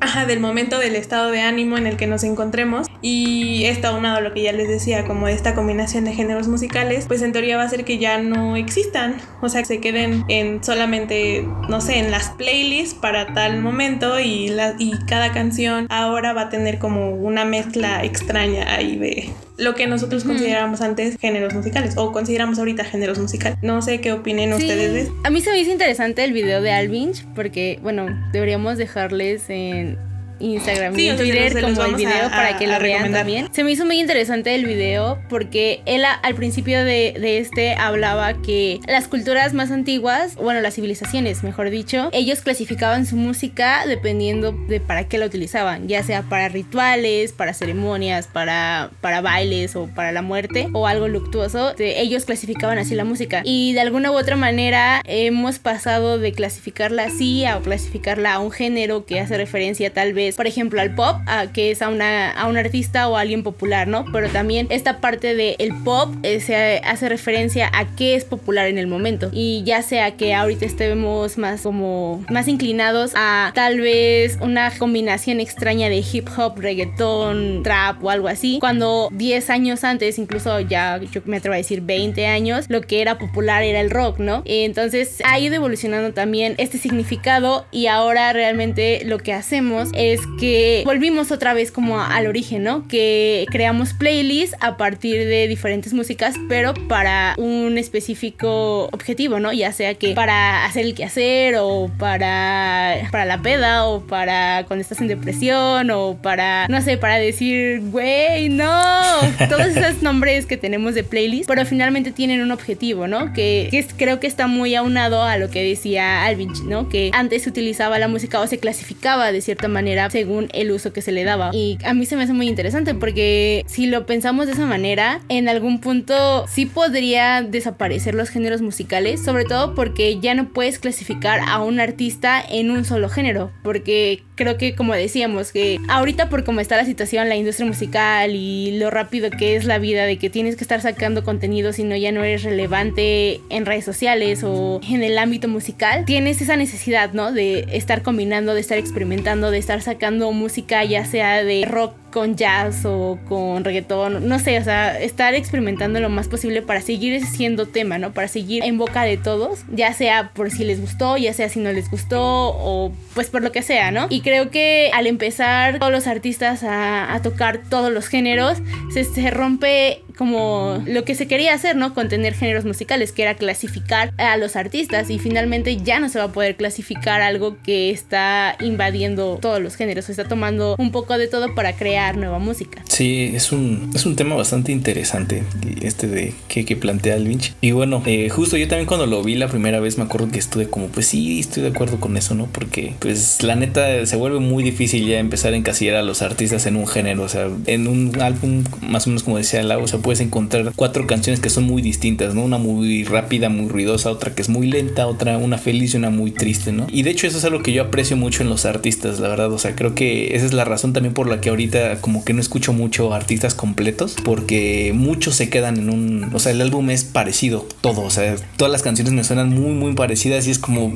ajá, del momento del estado de ánimo en el que nos encontremos. Y esto aunado a lo que ya les decía, como esta combinación de géneros musicales, pues en teoría va a ser que ya no existan, o sea, que se queden en solamente, no sé, en las playlists para tal momento y, la, y cada canción ahora va a tener como una mezcla extraña ahí de lo que nosotros considerábamos antes géneros musicales o consideramos ahorita géneros musicales. No sé qué opinen ustedes de
A mí se me hizo interesante el video de Alvinch porque, bueno, deberíamos dejarles en Instagram y Twitter como el video para que lo vean también. Se me hizo muy interesante el video porque él al principio de, de, este hablaba que las culturas más antiguas, bueno, las civilizaciones, mejor dicho, ellos clasificaban su música dependiendo de para qué la utilizaban, ya sea para rituales, para ceremonias, para, para bailes o para la muerte o algo luctuoso. Ellos clasificaban así la música y de alguna u otra manera hemos pasado de clasificarla así a clasificarla a un género que hace referencia tal vez por ejemplo, al pop, que es a, una, a un artista o a alguien popular, ¿no? Pero también esta parte del el pop eh, se hace referencia a qué es popular en el momento. Y ya sea que ahorita estemos más como más inclinados a tal vez una combinación extraña de hip hop, reggaetón, trap o algo así, cuando 10 años antes, incluso ya yo me atrevo a decir 20 años, lo que era popular era el rock, ¿no? Entonces ha ido evolucionando también este significado y ahora realmente lo que hacemos es que volvimos otra vez como al origen, ¿no? Que creamos playlists a partir de diferentes músicas, pero para un específico objetivo, ¿no? Ya sea que para hacer el quehacer o para, para la peda o para cuando estás en depresión o para, no sé, para decir, güey, no, todos esos nombres que tenemos de playlist, pero finalmente tienen un objetivo, ¿no? Que, que creo que está muy aunado a lo que decía Alvin, ¿no? Que antes se utilizaba la música o se clasificaba de cierta manera según el uso que se le daba. Y a mí se me hace muy interesante porque si lo pensamos de esa manera, en algún punto sí podría desaparecer los géneros musicales, sobre todo porque ya no puedes clasificar a un artista en un solo género, porque creo que como decíamos, que ahorita por cómo está la situación, la industria musical y lo rápido que es la vida de que tienes que estar sacando contenido si no ya no eres relevante en redes sociales o en el ámbito musical, tienes esa necesidad, ¿no? De estar combinando, de estar experimentando, de estar sacando música ya sea de rock con jazz o con reggaetón, no sé, o sea, estar experimentando lo más posible para seguir siendo tema, ¿no? Para seguir en boca de todos, ya sea por si les gustó, ya sea si no les gustó o pues por lo que sea, ¿no? Y creo que al empezar todos los artistas a, tocar todos los géneros, se, se rompe como lo que se quería hacer, ¿no? Con tener géneros musicales, que era clasificar a los artistas y finalmente ya no se va a poder clasificar algo que está invadiendo todos los géneros, está tomando un poco de todo para crear nueva música.
Sí, es un, es un tema bastante interesante este de que, que plantea el Vinci. Y bueno, eh, justo yo también cuando lo vi la primera vez me acuerdo que estuve como, pues sí, estoy de acuerdo con eso, ¿no? Porque pues la neta se vuelve muy difícil ya empezar a encasillar a los artistas en un género, o sea, en un álbum más o menos como decía Lau, o sea, puedes encontrar cuatro canciones que son muy distintas, ¿no? Una muy rápida, muy ruidosa, otra que es muy lenta, otra una feliz y una muy triste, ¿no? Y de hecho eso es algo que yo aprecio mucho en los artistas, la verdad, o sea, creo que esa es la razón también por la que ahorita como que no escucho mucho artistas completos, porque muchos se quedan en un, o sea, el álbum es parecido, todo, o sea, todas las canciones me suenan muy, muy parecidas y es como,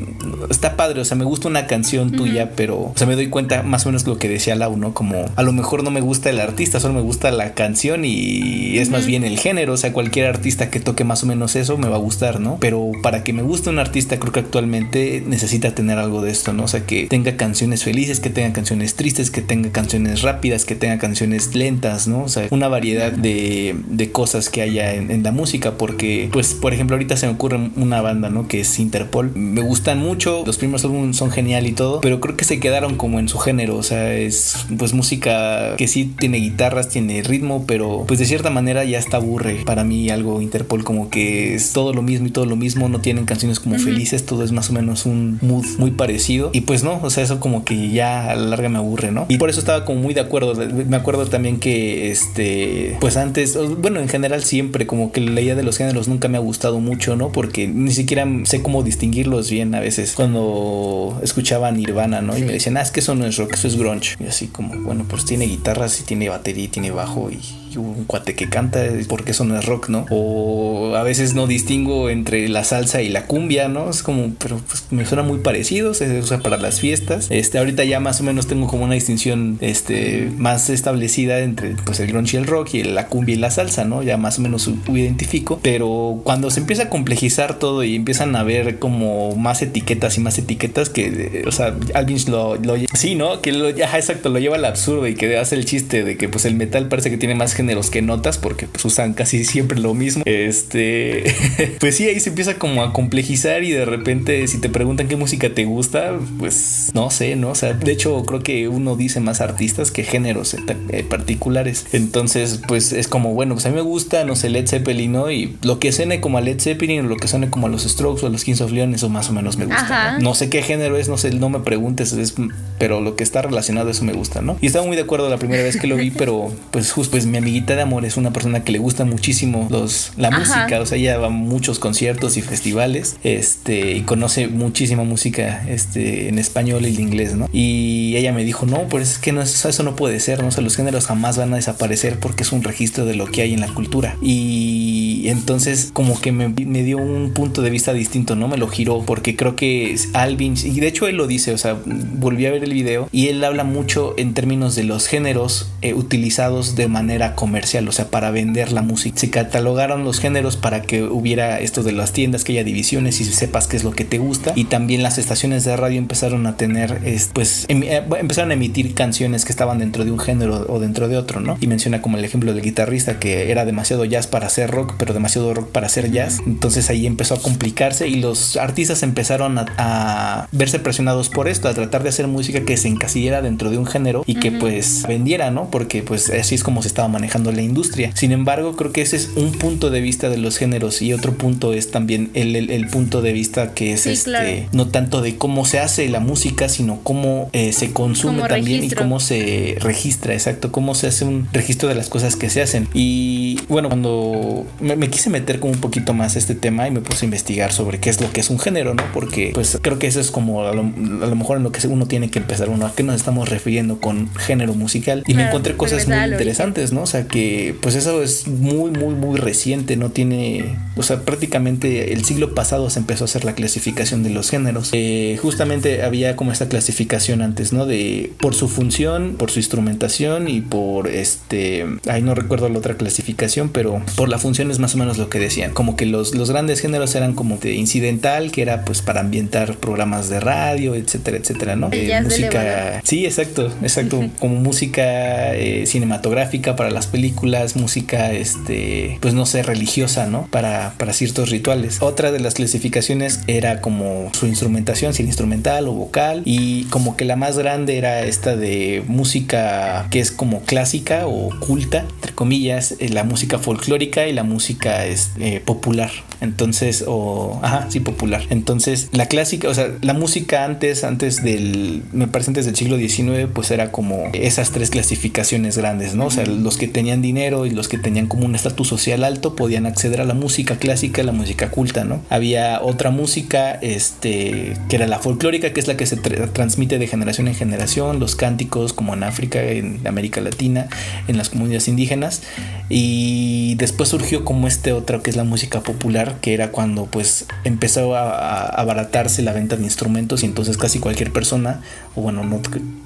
está padre, o sea, me gusta una canción tuya, pero, o sea, me doy cuenta más o menos lo que decía Lau, ¿no? Como a lo mejor no me gusta el artista, solo me gusta la canción y es más bien el género, o sea, cualquier artista que toque más o menos eso me va a gustar, ¿no? Pero para que me guste un artista, creo que actualmente necesita tener algo de esto, ¿no? O sea, que tenga canciones felices, que tenga canciones tristes, que tenga canciones rápidas, que tenga canciones lentas, ¿no? O sea, una variedad de, de cosas que haya en, la música, porque, pues, por ejemplo, ahorita se me ocurre una banda, ¿no? Que es Interpol. Me gustan mucho, los primeros álbumes son genial y todo, pero creo que se quedaron como en su género, o sea, es pues música que sí tiene guitarras, tiene ritmo, pero pues de cierta manera ya hasta aburre para mí algo Interpol como que es todo lo mismo y todo lo mismo, no tienen canciones como felices, todo es más o menos un mood muy parecido y pues no, o sea, eso como que ya a la larga me aburre, ¿no? Y por eso estaba como muy de acuerdo, me acuerdo también que este, pues antes, bueno, en general siempre como que la idea de los géneros nunca me ha gustado mucho, ¿no? Porque ni siquiera sé cómo distinguirlos bien a veces cuando escuchaba Nirvana, ¿no? Y me decían, ah, es que eso no es rock, eso es grunge. Y así como, bueno, pues tiene guitarras y tiene batería y tiene bajo y un cuate que canta, porque eso no es rock, ¿no? O a veces no distingo entre la salsa y la cumbia, ¿no? Es como, pero pues me suena muy parecido, se usa para las fiestas. Este, ahorita ya más o menos tengo como una distinción este, más establecida entre pues el grunge y el rock y la cumbia y la salsa, ¿no? Ya más o menos identifico, pero cuando se empieza a complejizar todo y empiezan a ver como más etiquetas y más etiquetas que, o sea, alguien lo, lo sí, ¿no? Que lo, ya, exacto, lo lleva al absurdo y que hace el chiste de que pues el metal parece que tiene más géneros que notas porque pues usan casi siempre lo mismo. Este, pues sí, ahí se empieza como a complejizar y de repente si te preguntan qué música te gusta, pues no sé, ¿no? O sea, de hecho creo que uno dice más artistas que géneros eh, particulares. Entonces, pues es como, bueno, pues a mí me gusta, no sé, Led Zeppelin, ¿no? Y lo que suene como a Led Zeppelin o lo que suene como a los Strokes o a los Kings of Leon, eso más o menos me gusta. ¿no? sé qué género es, no sé, no me preguntes, pero lo que está relacionado a eso me gusta, ¿no? Y estaba muy de acuerdo la primera vez que lo vi, pero pues justo, pues mi amiguita de amor es una persona que le gusta muchísimo los, la música, o sea, ella va a muchos conciertos y festivales, este, y conoce muchísima música, este, en español y en inglés, ¿no? Y ella me dijo, no, pues es que no, eso, eso no puede ser, ¿no? O sea, los géneros jamás van a desaparecer porque es un registro de lo que hay en la cultura. Y entonces como que me, me dio un punto de vista distinto, ¿no? Me lo giró porque creo que Alvin, y de hecho él lo dice, o sea, volví a ver el video y él habla mucho en términos de los géneros eh, utilizados de manera comercial, o sea, para vender la música. Se catalogaron los géneros para que hubiera esto de las tiendas, que haya divisiones y sepas qué es lo que te gusta. Y también las estaciones de radio empezaron a tener, pues, em, empezaron a emitir canciones que estaban dentro de un género o dentro de otro, ¿no? Y menciona como el ejemplo del guitarrista que era demasiado jazz para hacer rock, pero demasiado rock para hacer jazz. Entonces ahí empezó a complicarse y los artistas empezaron a, verse presionados por esto, a tratar de hacer música que se encasillara dentro de un género y que pues vendiera, ¿no? Porque pues así es como se estaba manejando la industria. Sin embargo, creo que ese es un punto de vista de los géneros y otro punto es también el, el, punto de vista que es este, no tanto de cómo se hace la música, sino cómo eh, se consume también y cómo se registra, exacto, cómo se hace un registro de las cosas que se hacen. Y bueno, cuando me, quise meter como un poquito más este tema y me puse a investigar sobre qué es lo que es un género, ¿no? Porque pues creo que eso es como a lo, mejor en lo que uno tiene que empezar uno, a qué nos estamos refiriendo con género musical y me encontré cosas muy interesantes, ¿no? O sea que pues eso es muy, muy, muy reciente, no tiene, o sea, prácticamente el siglo pasado se empezó a hacer la clasificación de los géneros. Eh, justamente había como esta clasificación antes, ¿no? De por su función, por su instrumentación y por este, ahí no recuerdo la otra clasificación, pero por la función es más o menos lo que decían, como que los, los grandes géneros eran como de incidental, que era pues para ambientar programas de radio, etcétera, etcétera, ¿no?
Eh, música,
sí, exacto, exacto, como música eh, cinematográfica para las películas, música, este, pues no sé, religiosa, ¿no? Para, para ciertos rituales. Otra de las clasificaciones era como su instrumentación, si instrumental o vocal, y como que la más grande era esta de música que es como clásica o culta, entre comillas, eh, la música folclórica y la música es, eh, popular. Entonces, o, ajá, sí, popular. Entonces, la clásica, o sea, la música antes, antes del, me parece antes del siglo XIX, pues era como esas tres clasificaciones grandes, ¿no? O sea, los que tenían dinero y los que tenían como un estatus social alto podían acceder a la música clásica, la música culta, ¿no? Había otra música, este, que era la folclórica, que es la que se transmite de generación en generación, los cánticos como en África, en América Latina, en las comunidades indígenas, y después surgió como este otro que es la música popular, que era cuando pues empezó a, abaratarse la venta de instrumentos y entonces casi cualquier persona, o bueno, no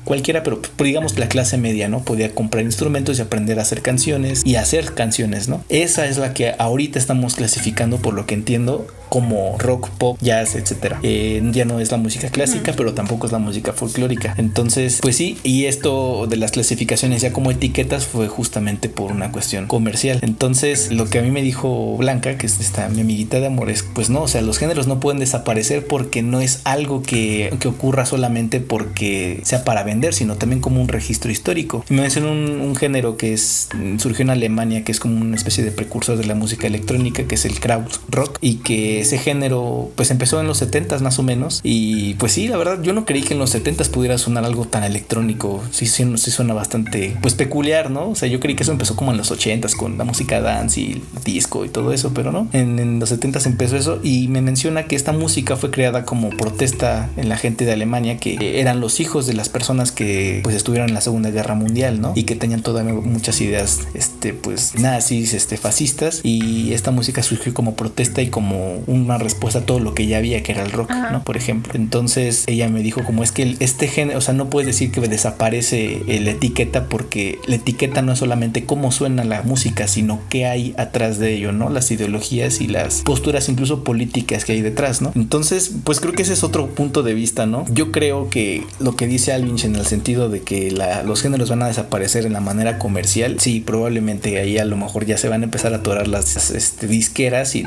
cualquiera, pero digamos la clase media, ¿no? Podía comprar instrumentos y aprender a hacer canciones y hacer canciones, ¿no? Esa es la que ahorita estamos clasificando, por lo que entiendo, como rock, pop, jazz, etcétera. Eh, ya no es la música clásica, pero tampoco es la música folclórica. Entonces, pues sí, y esto de las clasificaciones ya como etiquetas fue justamente por una cuestión comercial. Entonces, lo que a mí me dijo Blanca, que es esta mi amiguita de amores, pues no, o sea, los géneros no pueden desaparecer porque no es algo que, que ocurra solamente porque sea para vender, sino también como un registro histórico. Me mencionó un, un género que es surgió en Alemania, que es como una especie de precursor de la música electrónica, que es el Krautrock y que ese género pues empezó en los 70 más o menos y pues sí, la verdad yo no creí que en los 70 pudiera sonar algo tan electrónico, sí, sí, sí suena bastante pues peculiar, ¿no? O sea, yo creí que eso empezó como en los 80 con la música dance y disco y todo eso, pero no, en, los 70 empezó eso y me menciona que esta música fue creada como protesta en la gente de Alemania que eran los hijos de las personas que pues estuvieron en la Segunda Guerra Mundial, ¿no? Y que tenían todavía muchas ideas este, pues nazis, este, fascistas y esta música surgió como protesta y como una respuesta a todo lo que ya había, que era el rock, ¿no? Por ejemplo. Entonces ella me dijo como es que este género, o sea, no puedes decir que desaparece la etiqueta porque la etiqueta no es solamente cómo suena la música, sino qué hay atrás de ello, ¿no? Las ideologías y las posturas incluso políticas que hay detrás, ¿no? Entonces, pues creo que ese es otro punto de vista, ¿no? Yo creo que lo que dice Alvinch en el sentido de que los géneros van a desaparecer en la manera comercial, sí, probablemente ahí a lo mejor ya se van a empezar a atorar las este, disqueras y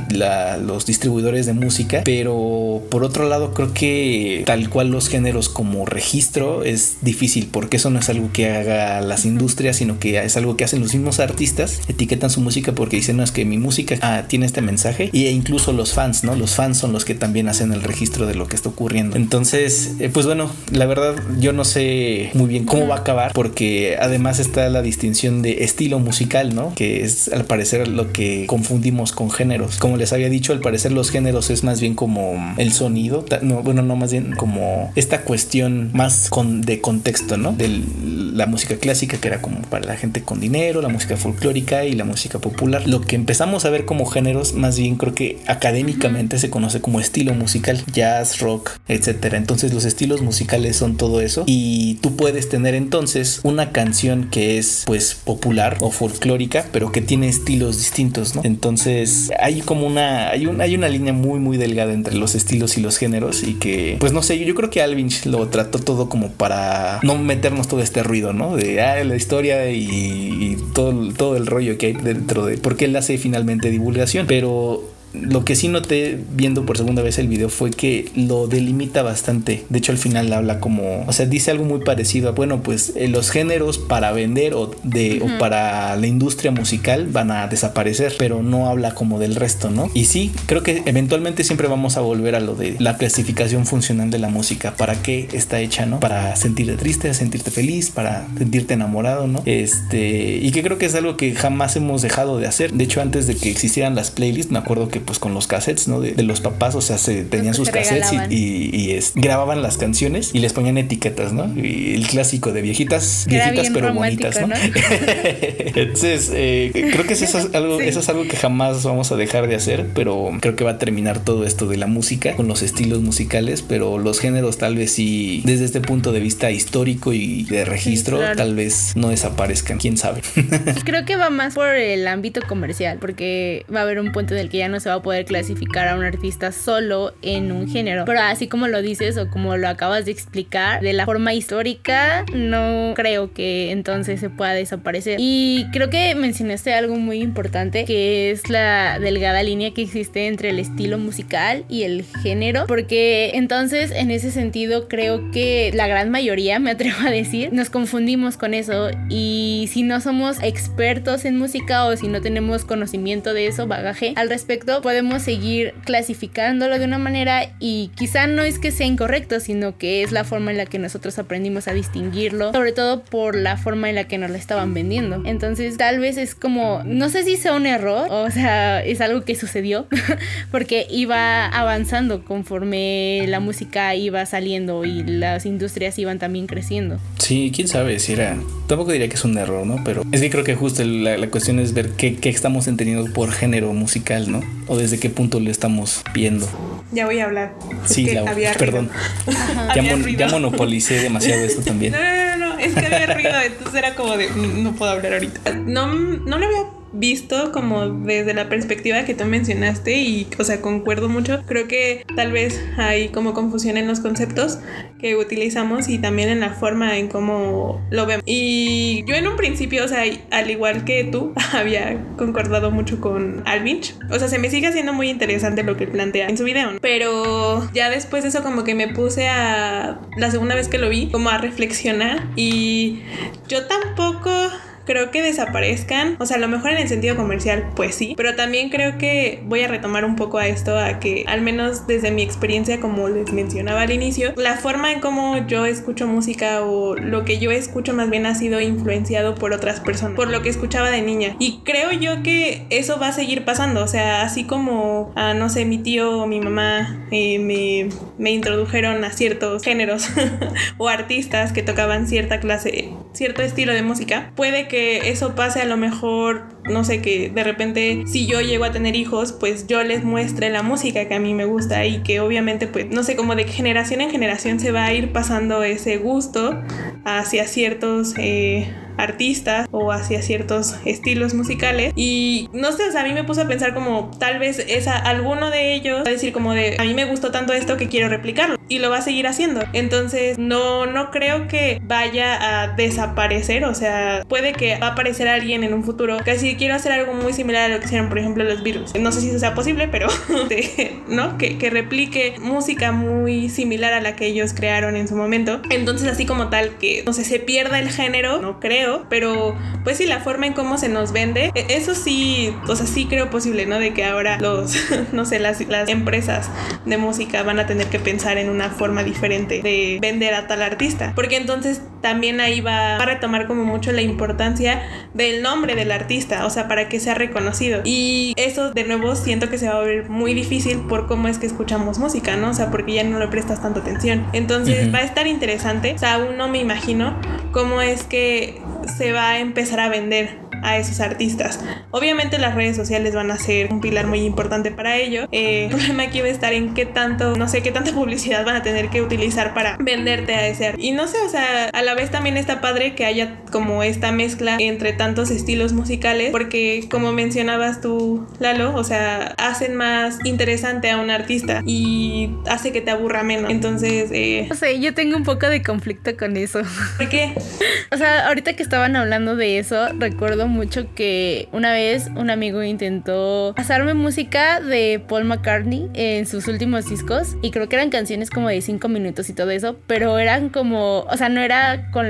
los distribuidores de música, pero por otro lado creo que tal cual los géneros como registro es difícil porque eso no es algo que haga las industrias, sino que es algo que hacen los mismos artistas, etiquetan su música porque dicen, no, es que mi música ah, tiene este mensaje y e incluso los fans, ¿no? Los fans son los que también hacen el registro de lo que está ocurriendo. Entonces, eh, pues bueno, la verdad yo no sé muy bien cómo va a acabar porque además está la distinción de estilo musical, ¿no? Que es al parecer lo que confundimos con géneros. Como les había dicho, al parecer los géneros es más bien como el sonido, no, bueno, no más bien como esta cuestión más con, de contexto, ¿no? De la música clásica que era como para la gente con dinero, la música folclórica y la música popular. Lo que empezamos a ver como géneros, más bien creo que académicamente se conoce como estilo musical, jazz, rock, etcétera. Entonces los estilos musicales son todo eso y tú puedes tener entonces una canción que es pues popular o folclórica, pero que tiene estilos distintos, ¿no? Entonces hay como una hay, un, hay una línea muy muy delgada entre los estilos y los géneros y que pues no sé, yo, creo que Alvin lo trató todo como para no meternos todo este ruido, ¿no? De ah, la historia y, todo, todo el rollo que hay dentro de porque él hace finalmente divulgación, pero lo que sí noté viendo por segunda vez el video fue que lo delimita bastante. De hecho, al final habla como, o sea, dice algo muy parecido a, bueno, pues eh, los géneros para vender o, de, o para la industria musical van a desaparecer, pero no habla como del resto, ¿no? Y sí, creo que eventualmente siempre vamos a volver a lo de la clasificación funcional de la música. ¿Para qué está hecha, no? Para sentirte triste, sentirte feliz, para sentirte enamorado, ¿no? Este, y que creo que es algo que jamás hemos dejado de hacer. De hecho, antes de que existieran las playlists, me acuerdo que pues con los cassettes, ¿no? De, los papás, o sea, se tenían sus cassettes y, grababan las canciones y les ponían etiquetas, ¿no? Y el clásico de viejitas, viejitas pero bonitas, ¿no? Entonces, eh, creo que eso es, algo, eso es algo que jamás vamos a dejar de hacer, pero creo que va a terminar todo esto de la música con los estilos musicales, pero los géneros tal vez sí, desde este punto de vista histórico y de registro, tal vez no desaparezcan, quién sabe.
creo que va más por el ámbito comercial, porque va a haber un punto en el que ya no se va a poder clasificar a un artista solo en un género. Pero así como lo dices o como lo acabas de explicar, de la forma histórica, no creo que entonces se pueda desaparecer. Y creo que mencionaste algo muy importante, que es la delgada línea que existe entre el estilo musical y el género, porque entonces en ese sentido creo que la gran mayoría, me atrevo a decir, nos confundimos con eso y si no somos expertos en música o si no tenemos conocimiento de eso, bagaje al respecto, podemos seguir clasificándolo de una manera y quizá no es que sea incorrecto, sino que es la forma en la que nosotros aprendimos a distinguirlo, sobre todo por la forma en la que nos lo estaban vendiendo. Entonces tal vez es como, no sé si sea un error, o sea, es algo que sucedió, porque iba avanzando conforme la música iba saliendo y las industrias iban también creciendo.
Sí, quién sabe si era, tampoco diría que es un error, ¿no? Pero es que creo que justo la, cuestión es ver qué estamos entendiendo por género musical, ¿no? O desde qué punto le estamos viendo.
Ya voy a hablar.
sí, perdón. Ya, monopolicé demasiado esto también.
No, no, no, no, es que había ruido, entonces era como de, mm, no puedo hablar ahorita. No, no lo había visto como desde la perspectiva que tú mencionaste y, o sea, concuerdo mucho. Creo que tal vez hay como confusión en los conceptos que utilizamos y también en la forma en cómo lo vemos. Y yo en un principio, o sea, al igual que tú, había concordado mucho con Alvinch. O sea, se me sigue haciendo muy interesante lo que plantea en su video. Pero ya después de eso como que me puse a, la segunda vez que lo vi, como a reflexionar y yo tampoco creo que desaparezcan. O sea, a lo mejor en el sentido comercial, pues sí. Pero también creo que voy a retomar un poco a esto, a que al menos desde mi experiencia, como les mencionaba al inicio, la forma en cómo yo escucho música o lo que yo escucho más bien ha sido influenciado por otras personas, por lo que escuchaba de niña. Y creo yo que eso va a seguir pasando. O sea, así como, a, no sé, mi tío o mi mamá eh, me, me introdujeron a ciertos géneros o artistas que tocaban cierta clase, cierto estilo de música, puede que eso pase a lo mejor, no sé, que de repente si yo llego a tener hijos, pues yo les muestre la música que a mí me gusta y que obviamente pues no sé, como de generación en generación se va a ir pasando ese gusto hacia ciertos... Eh, artistas o hacia ciertos estilos musicales y no sé, o sea, a mí me puso a pensar como tal vez esa, alguno de ellos va a decir como de a mí me gustó tanto esto que quiero replicarlo y lo va a seguir haciendo. Entonces no, no creo que vaya a desaparecer, o sea, puede que va a aparecer alguien en un futuro que si quiero hacer algo muy similar a lo que hicieron, por ejemplo, los virus. No sé si eso sea posible, pero ¿no? Que, que replique música muy similar a la que ellos crearon en su momento. Entonces así como tal que, no sé, se pierda el género, no creo pero pues sí, la forma en cómo se nos vende, e, eso sí, o sea, sí creo posible, ¿no? De que ahora los, no sé, las, las empresas de música van a tener que pensar en una forma diferente de vender a tal artista, porque entonces también ahí va a retomar como mucho la importancia del nombre del artista, o sea, para que sea reconocido. Y eso de nuevo siento que se va a ver muy difícil por cómo es que escuchamos música, ¿no? O sea, porque ya no le prestas tanta atención. Entonces va a estar interesante, o sea, aún no me imagino cómo es que se va a empezar a vender a esos artistas. Obviamente las redes sociales van a ser un pilar muy importante para ello. Eh, el problema aquí va a estar en qué tanto, no sé, qué tanta publicidad van a tener que utilizar para venderte a ese artista. Y no sé, o sea, a la vez también está padre que haya como esta mezcla entre tantos estilos musicales, porque como mencionabas tú, Lalo, o sea, hacen más interesante a un artista y hace que te aburra menos. Entonces, eh...
No sé, yo tengo un poco de conflicto con eso.
¿Por qué?
O sea, ahorita que estaban hablando de eso, recuerdo mucho que una vez un amigo intentó pasarme música de Paul McCartney en sus últimos discos y creo que eran canciones como de 5 minutos y todo eso, pero eran como, o sea, no era con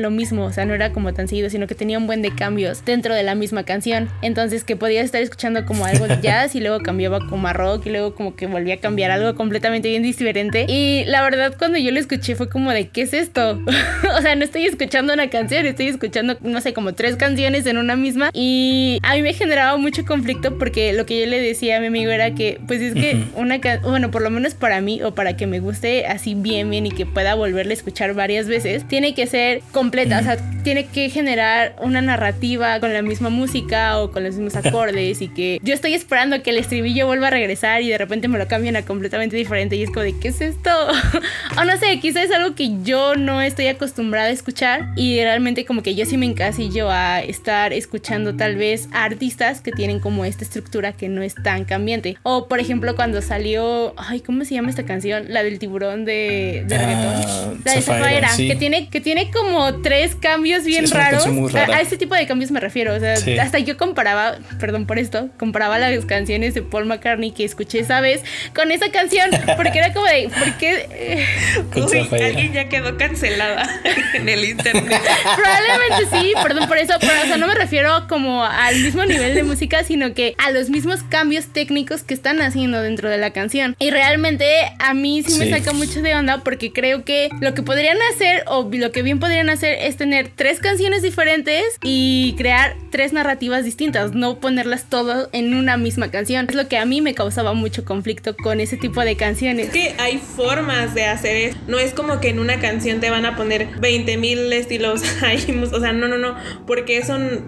lo mismo, o sea, no era como tan seguido, sino que tenía un buen de cambios dentro de la misma canción. Entonces que podía estar escuchando como algo de jazz y luego cambiaba como a rock y luego como que volvía a cambiar algo completamente bien diferente. Y la verdad cuando yo lo escuché fue como de, ¿qué es esto? o sea, no estoy escuchando una canción, estoy escuchando, no sé, como tres canciones en una misma y a mí me generaba mucho conflicto porque lo que yo le decía a mi amigo era que pues es que una bueno por lo menos para mí o para que me guste así bien bien y que pueda volverle a escuchar varias veces tiene que ser completa o sea tiene que generar una narrativa con la misma música o con los mismos acordes y que yo estoy esperando que el estribillo vuelva a regresar y de repente me lo cambien a completamente diferente y es como de ¿qué es esto? o no sé quizás es algo que yo no estoy acostumbrada a escuchar y realmente como que yo sí me encasillo a estar escuchando tal vez a artistas que tienen como esta estructura que no es tan cambiante. O por ejemplo cuando salió, ay, ¿cómo se llama esta canción? La del tiburón de, de
ah,
La de Zafaira, que, tiene, que tiene como tres cambios bien raros. A, ese tipo de cambios me refiero. O sea, hasta yo comparaba, perdón por esto, comparaba las canciones de Paul McCartney que escuché esa vez con esa canción. Porque era como de, ¿por qué?
Uy, alguien ya quedó cancelada en el internet.
Probablemente sí, perdón por eso, pero o sea, no me refiero como al mismo nivel de música, sino que a los mismos cambios técnicos que están haciendo dentro de la canción. Y realmente a mí sí, me saca mucho de onda porque creo que lo que podrían hacer o lo que bien podrían hacer es tener tres canciones diferentes y crear tres narrativas distintas, no ponerlas todo en una misma canción. Es lo que a mí me causaba mucho conflicto con ese tipo de canciones.
Es que hay formas de hacer eso. No es como que en una canción te van a poner 20 mil estilos ahí, o sea, no, no, no, porque son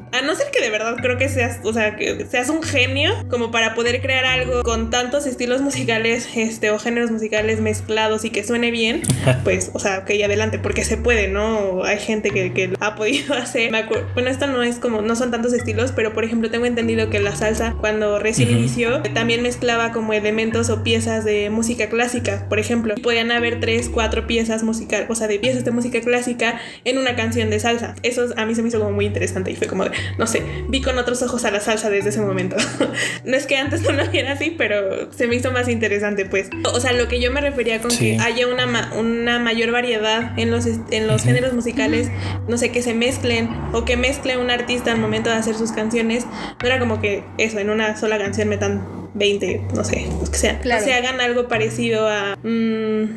a no ser que de verdad creo que seas, o sea, que seas un genio como para poder crear algo con tantos estilos musicales, este, o géneros musicales mezclados y que suene bien, pues, o sea, ok, adelante, porque se puede, ¿no? Hay gente que, que lo ha podido hacer. Me bueno, esto no es como, no son tantos estilos, pero por ejemplo, tengo entendido que la salsa, cuando recién inició, también mezclaba como elementos o piezas de música clásica, por ejemplo. Podían haber tres, cuatro piezas musicales, o sea, de piezas de música clásica en una canción de salsa. Eso a mí se me hizo como muy interesante y fue como de, no sé, vi con otros ojos a la salsa desde ese momento. no es que antes no lo viera así, pero se me hizo más interesante, pues. O sea, lo que yo me refería con que haya una, una mayor variedad en los, en los géneros musicales, no sé, que se mezclen o que mezcle un artista al momento de hacer sus canciones, no era como que eso, en una sola canción metan 20, no sé, los que sea. Claro. Se hagan algo parecido a... Mm,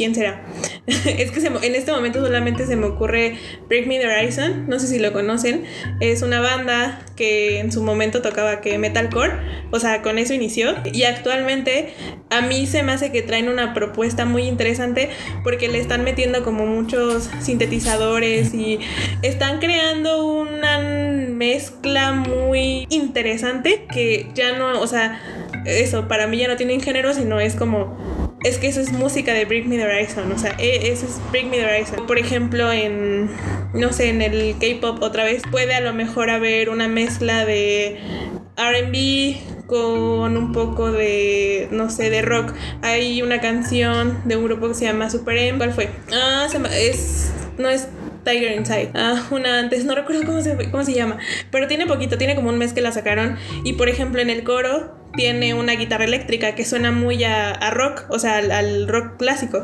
¿quién será? es que en este momento solamente se me ocurre Break Me the Horizon, no sé si lo conocen, es una banda que en su momento tocaba que metalcore, o sea, con eso inició y actualmente a mí se me hace que traen una propuesta muy interesante porque le están metiendo como muchos sintetizadores y están creando una mezcla muy interesante que ya no, o sea, eso para mí ya no tienen género, sino es como es que eso es música de Break Me the Horizon, o sea, e, eso es Break Me the Horizon. Por ejemplo, en, no sé, en el K-Pop otra vez puede a lo mejor haber una mezcla de RB con un poco de, no sé, de rock. Hay una canción de un grupo que se llama Super M. ¿Cuál fue? Ah, se es, no es Tiger Inside. Ah, una antes, no recuerdo cómo se, cómo se llama. Pero tiene poquito, tiene como un mes que la sacaron. Y por ejemplo, en el coro tiene una guitarra eléctrica que suena muy a, rock, o sea, al, rock clásico.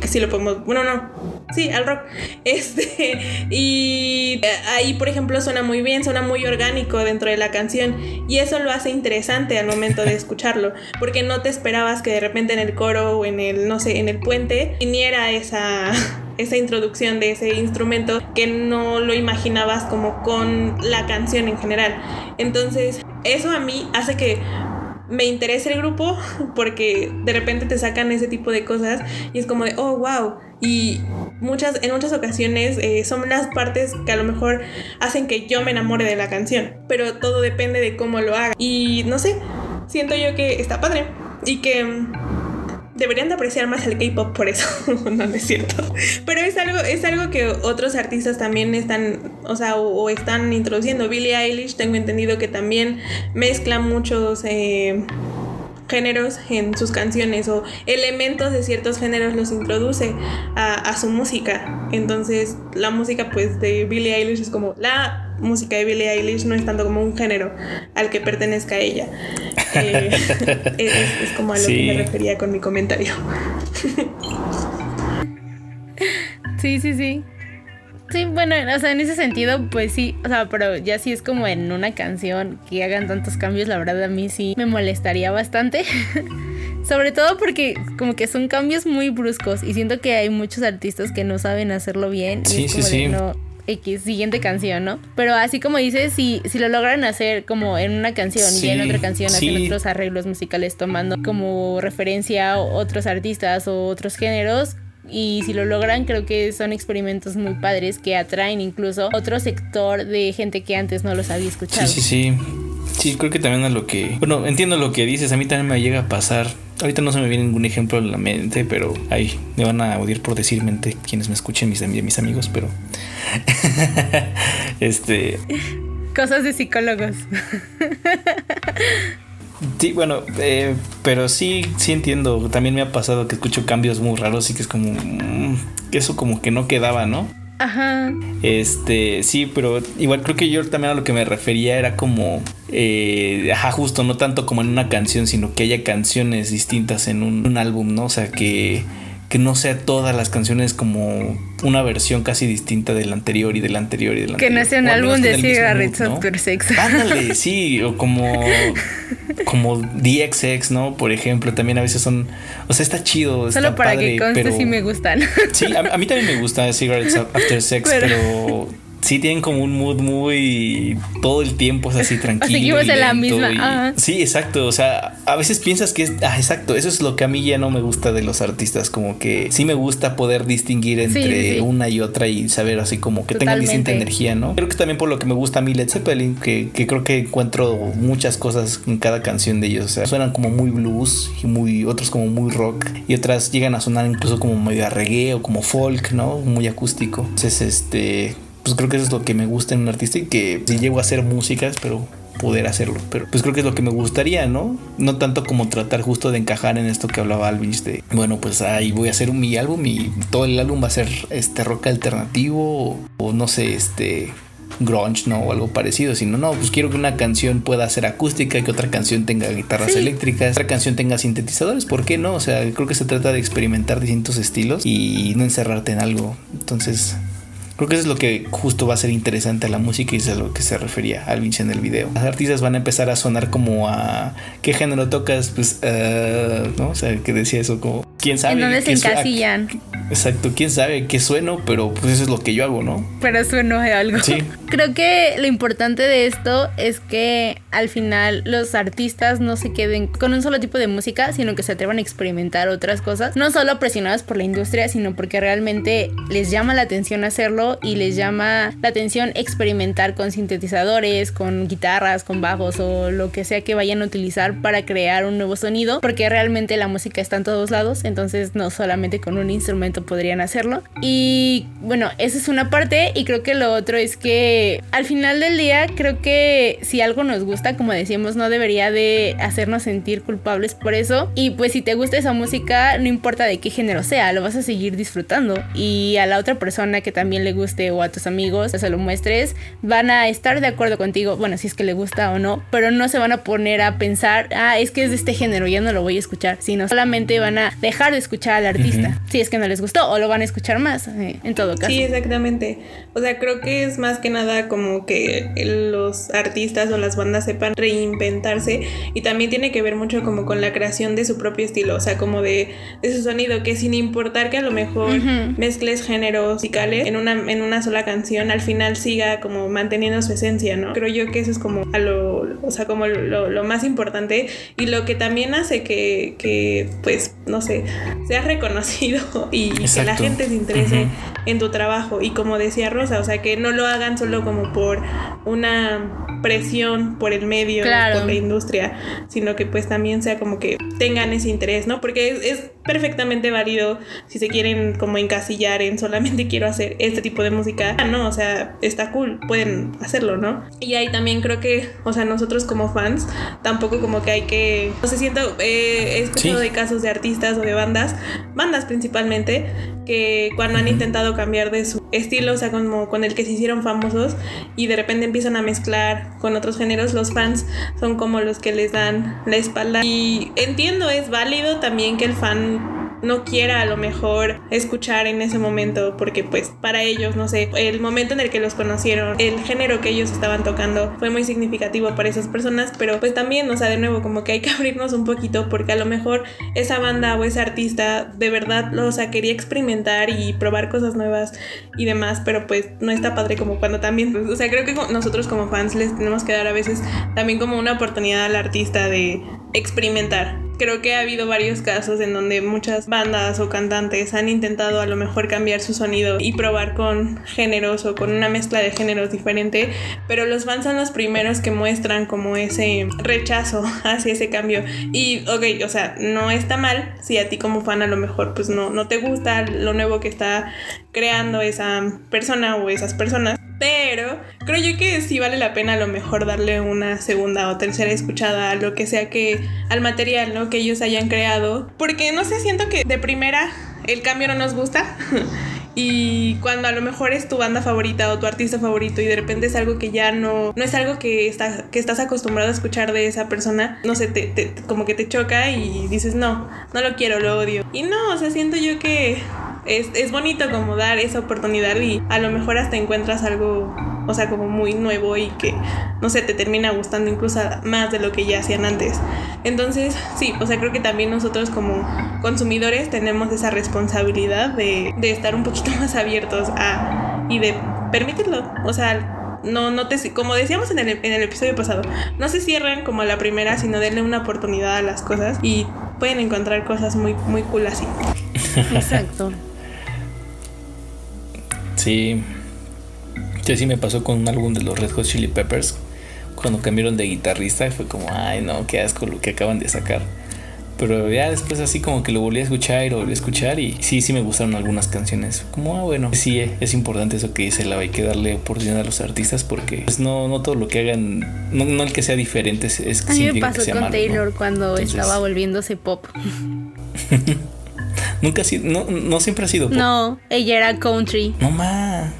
Que si lo podemos. Bueno, no. Sí, al rock. Este. Y eh, ahí, por ejemplo, suena muy bien, suena muy orgánico dentro de la canción. Y eso lo hace interesante al momento de escucharlo. Porque no te esperabas que de repente en el coro o en el, no sé, en el puente viniera esa esa introducción de ese instrumento que no lo imaginabas como con la canción en general. Entonces, eso a mí hace que me interese el grupo porque de repente te sacan ese tipo de cosas y es como de, oh, wow. Y muchas, en muchas ocasiones eh, son las partes que a lo mejor hacen que yo me enamore de la canción, pero todo depende de cómo lo haga. Y no sé, siento yo que está padre y que deberían de apreciar más el K-pop por eso, no, es cierto. Pero es algo, es algo que otros artistas también están, o sea, o, están introduciendo. Billie Eilish, tengo entendido que también mezcla muchos eh, géneros en sus canciones o elementos de ciertos géneros los introduce a, a su música. Entonces, la música pues de Billie Eilish es como la música de Billie Eilish no es tanto como un género al que pertenezca ella. Eh, es, como a lo que me refería con mi comentario.
sí, sí, sí. Sí, bueno, o sea, en ese sentido, pues sí, o sea, pero ya sí es como en una canción que hagan tantos cambios, la verdad a mí sí me molestaría bastante. Sobre todo porque como que son cambios muy bruscos y siento que hay muchos artistas que no saben hacerlo bien. Y sí, sí, sí. no, X, siguiente canción, ¿no? Pero así como dices, si, si lo logran hacer como en una canción y en otra canción hacen otros arreglos musicales tomando como referencia otros artistas o otros géneros, y si lo logran creo que son experimentos muy padres que atraen incluso otro sector de gente que antes no los había escuchado.
Sí, sí, sí. Sí, creo que también a lo que... Bueno, entiendo lo que dices, a mí también me llega a pasar. Ahorita no se me viene ningún ejemplo en la mente, pero ahí me van a odiar por decir mente quienes me escuchen, mis, mis amigos, pero... este...
Cosas de psicólogos.
Sí, bueno, eh, pero sí, sí entiendo. También me ha pasado que escucho cambios muy raros y que es como mm, que eso como que no quedaba, ¿no?
Ajá.
Este, sí, pero igual creo que yo también a lo que me refería era como, eh, ajá, justo, no tanto como en una canción, sino que haya canciones distintas en un, un álbum, ¿no? O sea, que que no sea todas las canciones como una versión casi distinta del anterior y del anterior y del anterior.
Que no sea un álbum de cigarettes after sex.
Ándale, sí, o como como DXX, ¿no? Por ejemplo, también a veces son, o sea, está chido,
Solo para que conste pero, sí me gustan.
Sí, a, mí también me gusta Cigarettes After Sex, pero sí tienen como un mood muy todo el tiempo es así tranquilo.
Seguimos en la misma.
Sí, exacto. O sea, a veces piensas que es. Ah, exacto. Eso es lo que a mí ya no me gusta de los artistas. Como que sí me gusta poder distinguir entre una y otra y saber así como que tengan distinta energía, ¿no? Creo que también por lo que me gusta a mí Led Zeppelin, que, que creo que encuentro muchas cosas en cada canción de ellos. O sea, suenan como muy blues y muy otros como muy rock y otras llegan a sonar incluso como medio a reggae o como folk, ¿no? Muy acústico. Entonces, este pues creo que eso es lo que me gusta en un artista y que si llego a hacer músicas, pero poder hacerlo. Pero pues creo que es lo que me gustaría, ¿no? No tanto como tratar justo de encajar en esto que hablaba Alvin de, bueno, pues ahí voy a hacer mi álbum y todo el álbum va a ser este rock alternativo o, no sé, este grunge, ¿no? O algo parecido, sino no, pues quiero que una canción pueda ser acústica, que otra canción tenga guitarras eléctricas, otra canción tenga sintetizadores, ¿por qué no? O sea, creo que se trata de experimentar distintos estilos y no encerrarte en algo. Entonces, Creo que eso es lo que justo va a ser interesante a la música y es a lo que se refería Alvinch en el video. Las artistas van a empezar a sonar como a ¿qué género tocas? Pues, uh, ¿no? O sea, que decía eso como quién sabe.
En dónde se encasillan.
Exacto, quién sabe qué sueno, pero pues eso es lo que yo hago, ¿no?
Pero sueno de algo.
Sí.
Creo que lo importante de esto es que al final los artistas no se queden con un solo tipo de música, sino que se atrevan a experimentar otras cosas. No solo presionados por la industria, sino porque realmente les llama la atención hacerlo y les llama la atención experimentar con sintetizadores, con guitarras, con bajos o lo que sea que vayan a utilizar para crear un nuevo sonido. Porque realmente la música está en todos lados, entonces no solamente con un instrumento podrían hacerlo. Y bueno, esa es una parte y creo que lo otro es que al final del día creo que si algo nos gusta, como decíamos, no debería de hacernos sentir culpables por eso. Y pues si te gusta esa música, no importa de qué género sea, lo vas a seguir disfrutando. Y a la otra persona que también le guste o a tus amigos, se lo muestres, van a estar de acuerdo contigo, bueno, si es que le gusta o no, pero no se van a poner a pensar, ah, es que es de este género, ya no lo voy a escuchar, sino solamente van a dejar de escuchar al artista, si es que no les gustó, o lo van a escuchar más, eh, en todo caso.
Sí, exactamente. O sea, creo que es más que nada como que los artistas o las bandas sepan reinventarse y también tiene que ver mucho como con la creación de su propio estilo, o sea, como de, de su sonido, que sin importar que a lo mejor
Ujú.
mezcles géneros musicales en una, en una sola canción, al final siga como manteniendo su esencia, ¿no? Creo yo que eso es como a lo, o sea, como lo, lo más importante y lo que también hace que, que pues, no sé, seas reconocido y que la gente se interese en tu trabajo y como decía Rosa, o sea, que no lo hagan solo como por una presión por el medio,
Claro.
por la industria, sino que pues también sea como que tengan ese interés, ¿no? Porque es, es perfectamente válido si se quieren como encasillar en solamente quiero hacer este tipo de música, ah, no, o sea, está cool, pueden hacerlo, ¿no? Y ahí también creo que, o sea, nosotros como fans, tampoco como que hay que, no sé, siento, eh, he escuchado
Sí.
de casos de artistas o de bandas, bandas principalmente, que cuando han intentado cambiar de su estilo, o sea, como con el que se hicieron famosos y de repente empiezan a mezclar con otros géneros, los fans son como los que les dan la espalda. Y entiendo, es válido también que el fan no quiera a lo mejor escuchar en ese momento porque pues para ellos, no sé, el momento en el que los conocieron, el género que ellos estaban tocando fue muy significativo para esas personas, pero pues también, o sea, de nuevo, como que hay que abrirnos un poquito porque a lo mejor esa banda o ese artista de verdad, o sea, quería experimentar y probar cosas nuevas y demás, pero pues no está padre como cuando también, o sea, creo que nosotros como fans les tenemos que dar a veces también como una oportunidad al artista de experimentar. Creo que ha habido varios casos en donde muchas bandas o cantantes han intentado a lo mejor cambiar su sonido y probar con géneros o con una mezcla de géneros diferente, pero los fans son los primeros que muestran como ese rechazo hacia ese cambio. Y, ok, o sea, no está mal si a ti como fan a lo mejor pues no, no te gusta lo nuevo que está creando esa persona o esas personas. Pero creo yo que sí vale la pena a lo mejor darle una segunda o tercera escuchada a lo que sea que al material, ¿no? Que ellos hayan creado. Porque no sé, siento que de primera el cambio no nos gusta. Y cuando a lo mejor es tu banda favorita o tu artista favorito y de repente es algo que ya no, no es algo que, está, que estás acostumbrado a escuchar de esa persona, no sé, te- como que te choca y dices, no, no lo quiero, lo odio. Y no, o sea, siento yo que es, es bonito como dar esa oportunidad y a lo mejor hasta encuentras algo, o sea, como muy nuevo y que, no sé, te termina gustando incluso más de lo que ya hacían antes. Entonces, sí, o sea, creo que también nosotros como consumidores tenemos esa responsabilidad de, de estar un poquito más abiertos a y de permitirlo. O sea, no, no te, como decíamos en el, en el episodio pasado, no se cierren como la primera, sino denle una oportunidad a las cosas y pueden encontrar cosas muy, muy cool así.
Exacto.
Sí. Sí, sí me pasó con un álbum de los Red Hot Chili Peppers. Cuando cambiaron de guitarrista y fue como, ay no, qué asco lo que acaban de sacar. Pero ya después así como que lo volví a escuchar y lo volví a escuchar y sí, sí me gustaron algunas canciones. Como, ah, bueno, sí, eh, es importante eso que dice la hay que darle oportunidad a los artistas porque pues no, no todo lo que hagan, no, no el que sea diferente es, es
A mí me
que
pasó
sea
con
malo, ¿no?
Taylor cuando
Entonces,
estaba volviéndose pop.
Nunca ha sido, no, no siempre ha sido pop.
No, ella era country.
No ma.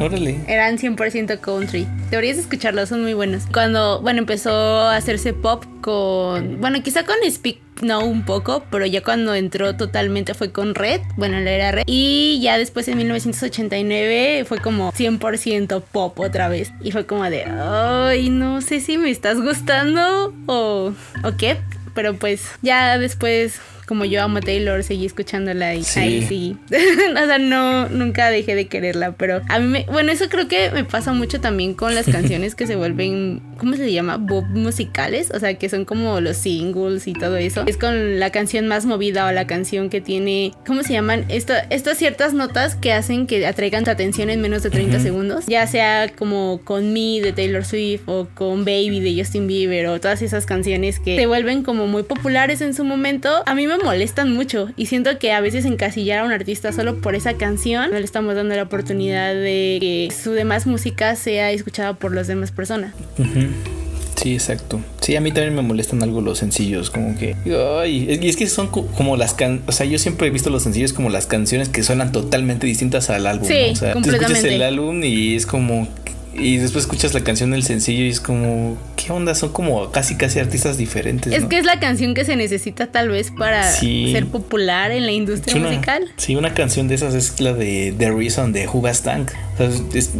Órale.
Eran 100% country. Deberías escucharlos, son muy buenos. Cuando, bueno, empezó a hacerse pop con, bueno, quizá con Speak No un poco, pero ya cuando entró totalmente fue con Red, bueno, la era Red. Y ya después en 1989 fue como 100% pop otra vez. Y fue como de, ay, no sé si me estás gustando o, o qué. Pero pues ya después como yo amo a Taylor, seguí escuchándola y ahí sí. o sea, no, nunca dejé de quererla, pero a mí me, bueno, eso creo que me pasa mucho también con las canciones que se vuelven, ¿cómo se llama? Bob musicales, o sea, que son como los singles y todo eso. Es con la canción más movida o la canción que tiene, ¿cómo se llaman? Esto, estas ciertas notas que hacen que atraigan tu atención en menos de 30 segundos, ya sea como con Me de Taylor Swift o con Baby de Justin Bieber o todas esas canciones que se vuelven como muy populares en su momento, a mí me molestan mucho y siento que a veces encasillar a un artista solo por esa canción no le estamos dando la oportunidad de que su demás música sea escuchada por las demás personas.
Sí, exacto. Sí, a mí también me molestan algo los sencillos, como que... Ay, y es que son como las can... O sea, yo siempre he visto los sencillos como las canciones que suenan totalmente distintas al álbum.
Sí,
O sea, tú escuchas el álbum y es como y después escuchas la canción del sencillo y es como, ¿qué onda? Son como casi casi artistas diferentes.
Es que es la canción que se necesita tal vez para ser popular en la industria musical.
Sí, una canción de esas es la de The Reason de Huba Stank.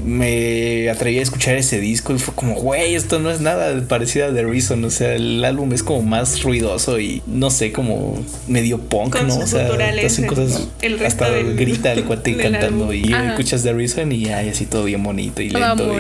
me atreví a escuchar ese disco y fue como, güey, esto no es nada parecido a The Reason. O sea, el álbum es como más ruidoso y no sé, como medio punk, ¿no? O sea, hacen cosas. El hasta grita el cuate cantando y escuchas The Reason y hay así todo bien bonito y lento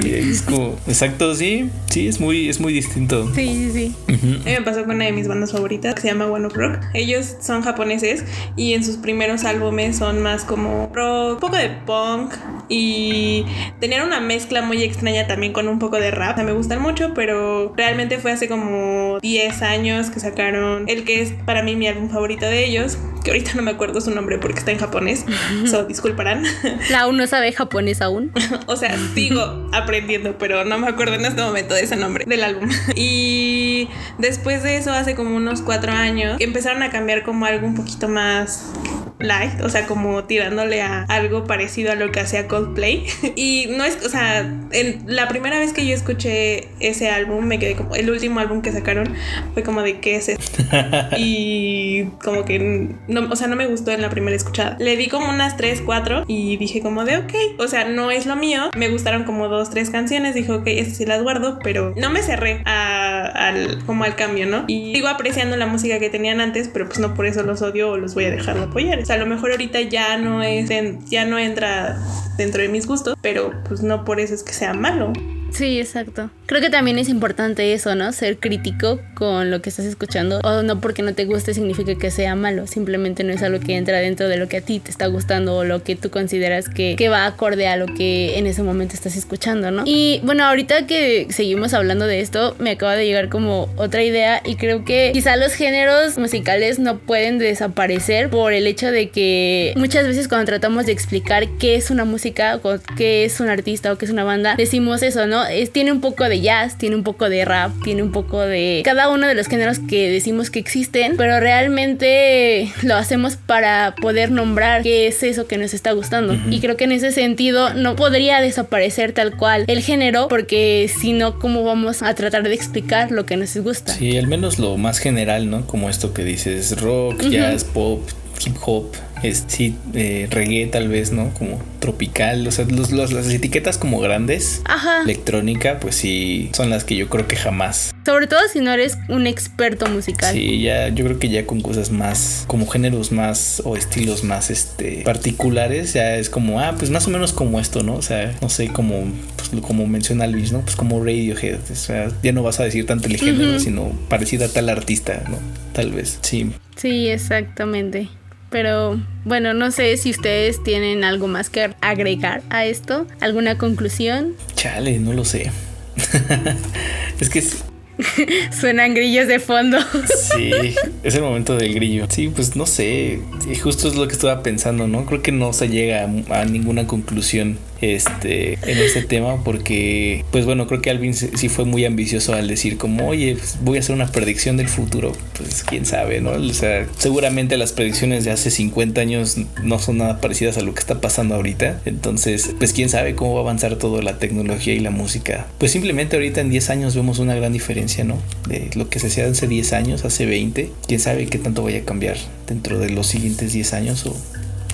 exacto, sí, sí, es muy, es muy distinto.
Sí, sí, sí.
A mí me pasó con una de mis bandas favoritas que se llama One Ok Rock. Ellos son japoneses y en sus primeros álbumes son más como rock, un poco de punk y tenían una mezcla muy extraña también con un poco de rap. O sea, me gustan mucho, pero realmente fue hace como 10 años que sacaron el que es para mí mi álbum favorito de ellos, que ahorita no me acuerdo su nombre porque está en japonés, so disculparán.
La aún no sabe japonés aún.
o sea, sigo aprendiendo, pero no me acuerdo en este momento de ese nombre del álbum. y después de eso, hace como unos cuatro años, empezaron a cambiar como algo un poquito más light, o sea, como tirándole a algo parecido a lo que hacía Coldplay. y no es, o sea, en la primera vez que yo escuché ese álbum, me quedé como, el último álbum que sacaron fue como de qué es esto. y como que, no, o sea, no me gustó en la primera escuchada. Le di como unas 3, 4 y dije como de ok, o sea, no es lo mío. Me gustaron como dos, tres canciones, dijo ok, estas sí las guardo, pero no me cerré al, como al cambio, ¿no? Y sigo apreciando la música que tenían antes, pero pues no por eso los odio o los voy a dejar de apoyar. O sea, a lo mejor ahorita ya no es, ya no entra dentro de mis gustos, pero pues no por eso es que sea malo.
Sí, exacto. Creo que también es importante eso, ¿no? Ser crítico con lo que estás escuchando. O no porque no te guste significa que sea malo. Simplemente no es algo que entra dentro de lo que a ti te está gustando o lo que tú consideras que, que va acorde a lo que en ese momento estás escuchando, ¿no? Y bueno, ahorita que seguimos hablando de esto, me acaba de llegar como otra idea y creo que quizá los géneros musicales no pueden desaparecer por el hecho de que muchas veces cuando tratamos de explicar qué es una música o qué es un artista o qué es una banda, decimos eso, ¿no? Es, tiene un poco de jazz, tiene un poco de rap, tiene un poco de cada uno de los géneros que decimos que existen, pero realmente lo hacemos para poder nombrar qué es eso que nos está gustando. Y creo que en ese sentido no podría desaparecer tal cual el género, porque si no, ¿cómo vamos a tratar de explicar lo que nos gusta?
Sí, al menos lo más general, ¿no? Como esto que dices, rock, jazz, pop, hip hop, es, sí, eh, reggae tal vez, ¿no? Como tropical, o sea, los, las etiquetas como grandes,
Ajá.
electrónica, pues sí, son las que yo creo que jamás.
Sobre todo si no eres un experto musical.
Sí, ya, yo creo que ya con cosas más, como géneros más o estilos más, este, particulares, ya es como, ah, pues más o menos como esto, ¿no? O sea, no sé, como, pues, como menciona Luis, ¿no? Pues como Radiohead, o sea, ya no vas a decir tanto el género, sino parecida a tal artista, ¿no? Tal vez, sí.
Sí, exactamente. Pero bueno, no sé si ustedes tienen algo más que agregar a esto. ¿Alguna conclusión?
Chale, no lo sé. es que
Suenan grillos de fondo.
sí, es el momento del grillo. Sí, pues no sé. Justo es lo que estaba pensando, ¿no? Creo que no se llega a ninguna conclusión este, en este tema porque, pues bueno, creo que Alvin sí fue muy ambicioso al decir como, oye, pues voy a hacer una predicción del futuro. Pues quién sabe, ¿no? O sea, seguramente las predicciones de hace 50 años no son nada parecidas a lo que está pasando ahorita. Entonces, pues quién sabe cómo va a avanzar toda la tecnología y la música. Pues simplemente ahorita en 10 años vemos una gran diferencia, ¿no? De lo que se hacía hace 10 años, hace 20. Quién sabe qué tanto vaya a cambiar dentro de los siguientes 10 años o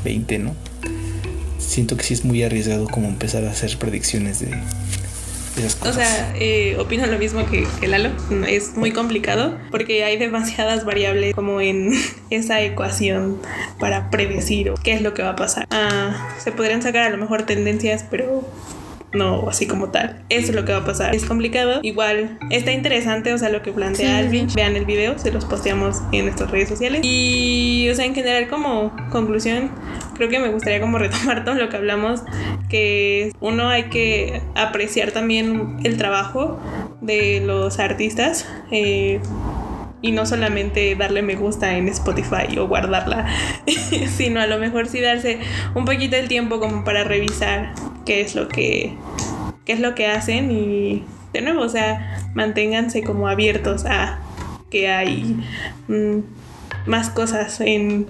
20, ¿no? Siento que sí es muy arriesgado como empezar a hacer predicciones de, esas cosas.
O sea, eh, opino lo mismo que, que Lalo. Es muy complicado porque hay demasiadas variables como en esa ecuación para predecir qué es lo que va a pasar. Ah, se podrían sacar a lo mejor tendencias, pero no así como tal. Eso es lo que va a pasar. Es complicado. Igual está interesante, o sea, lo que plantea
Sí,
Alvin. Vean el video, se los posteamos en nuestras redes sociales. Y, o sea, en general, como conclusión, creo que me gustaría como retomar todo lo que hablamos, que uno hay que apreciar también el trabajo de los artistas. eh, y no solamente darle me gusta en Spotify o guardarla, sino a lo mejor sí darse un poquito el tiempo como para revisar qué es lo que qué es lo que hacen y de nuevo, o sea, manténganse como abiertos a que hay mm, más cosas en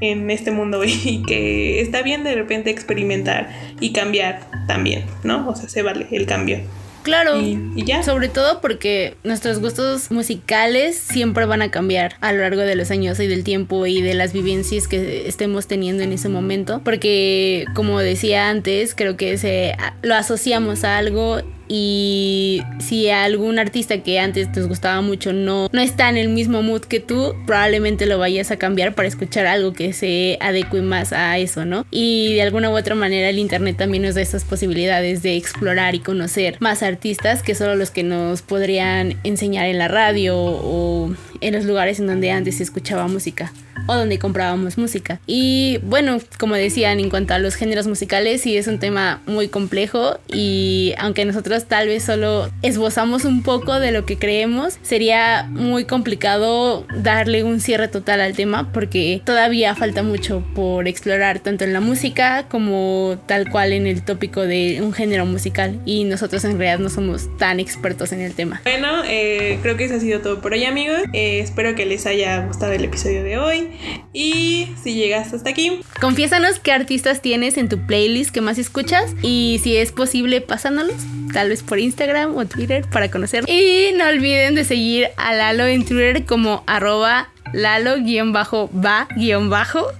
en este mundo y que está bien de repente experimentar y cambiar también, ¿no? O sea, se vale el cambio.
Claro.
Y, y ya.
Sobre todo porque nuestros gustos musicales siempre van a cambiar a lo largo de los años y del tiempo y de las vivencias que estemos teniendo en ese momento. Porque, como decía antes, creo que se lo asociamos a algo y si algún artista que antes nos gustaba mucho no, no está en el mismo mood que tú, probablemente lo vayas a cambiar para escuchar algo que se adecue más a eso, ¿no? Y de alguna u otra manera el internet también nos da esas posibilidades de explorar y conocer más artistas que solo los que nos podrían enseñar en la radio o en los lugares en donde antes se escuchaba música o donde comprábamos música. Y bueno, como decían, en cuanto a los géneros musicales, sí es un tema muy complejo y aunque nosotros tal vez solo esbozamos un poco de lo que creemos, sería muy complicado darle un cierre total al tema porque todavía falta mucho por explorar tanto en la música como tal cual en el tópico de un género musical y nosotros en realidad no somos tan expertos en el tema.
Bueno, eh, creo que eso ha sido todo por hoy amigos. Eh, espero que les haya gustado el episodio de hoy. Y si llegaste hasta aquí,
Confiésanos qué artistas tienes en tu playlist que más escuchas y si es posible pasándolos, tal vez por Instagram o Twitter para conocer. Y no olviden de seguir a Lalo en Twitter como arroba Lalo-va-bajo.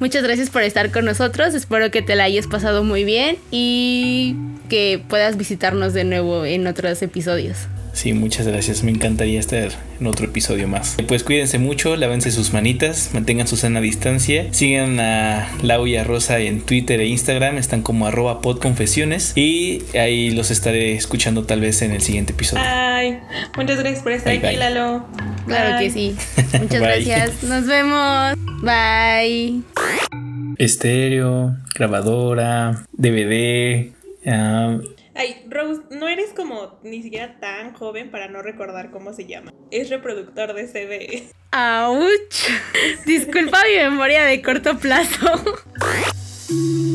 Muchas gracias por estar con nosotros. Espero que te la hayas pasado muy bien y que puedas visitarnos de nuevo en otros episodios.
Sí, muchas gracias. Me encantaría estar en otro episodio más. Pues cuídense mucho, lávense sus manitas, mantengan su sana distancia. Sigan a Lau y a Rosa en Twitter e Instagram. Están como arroba podconfesiones. Y ahí los estaré escuchando tal vez en el siguiente episodio.
ay, muchas gracias por estar
Bye,
aquí,
bye.
Lalo.
Claro
Bye.
que sí. Muchas
Bye.
gracias. Nos vemos. Bye.
Estéreo, grabadora, DVD.
Ay, Rose, no eres como ni siquiera tan joven para no recordar cómo se llama. Es reproductor de CD.
¡Auch! Disculpa mi memoria de corto plazo.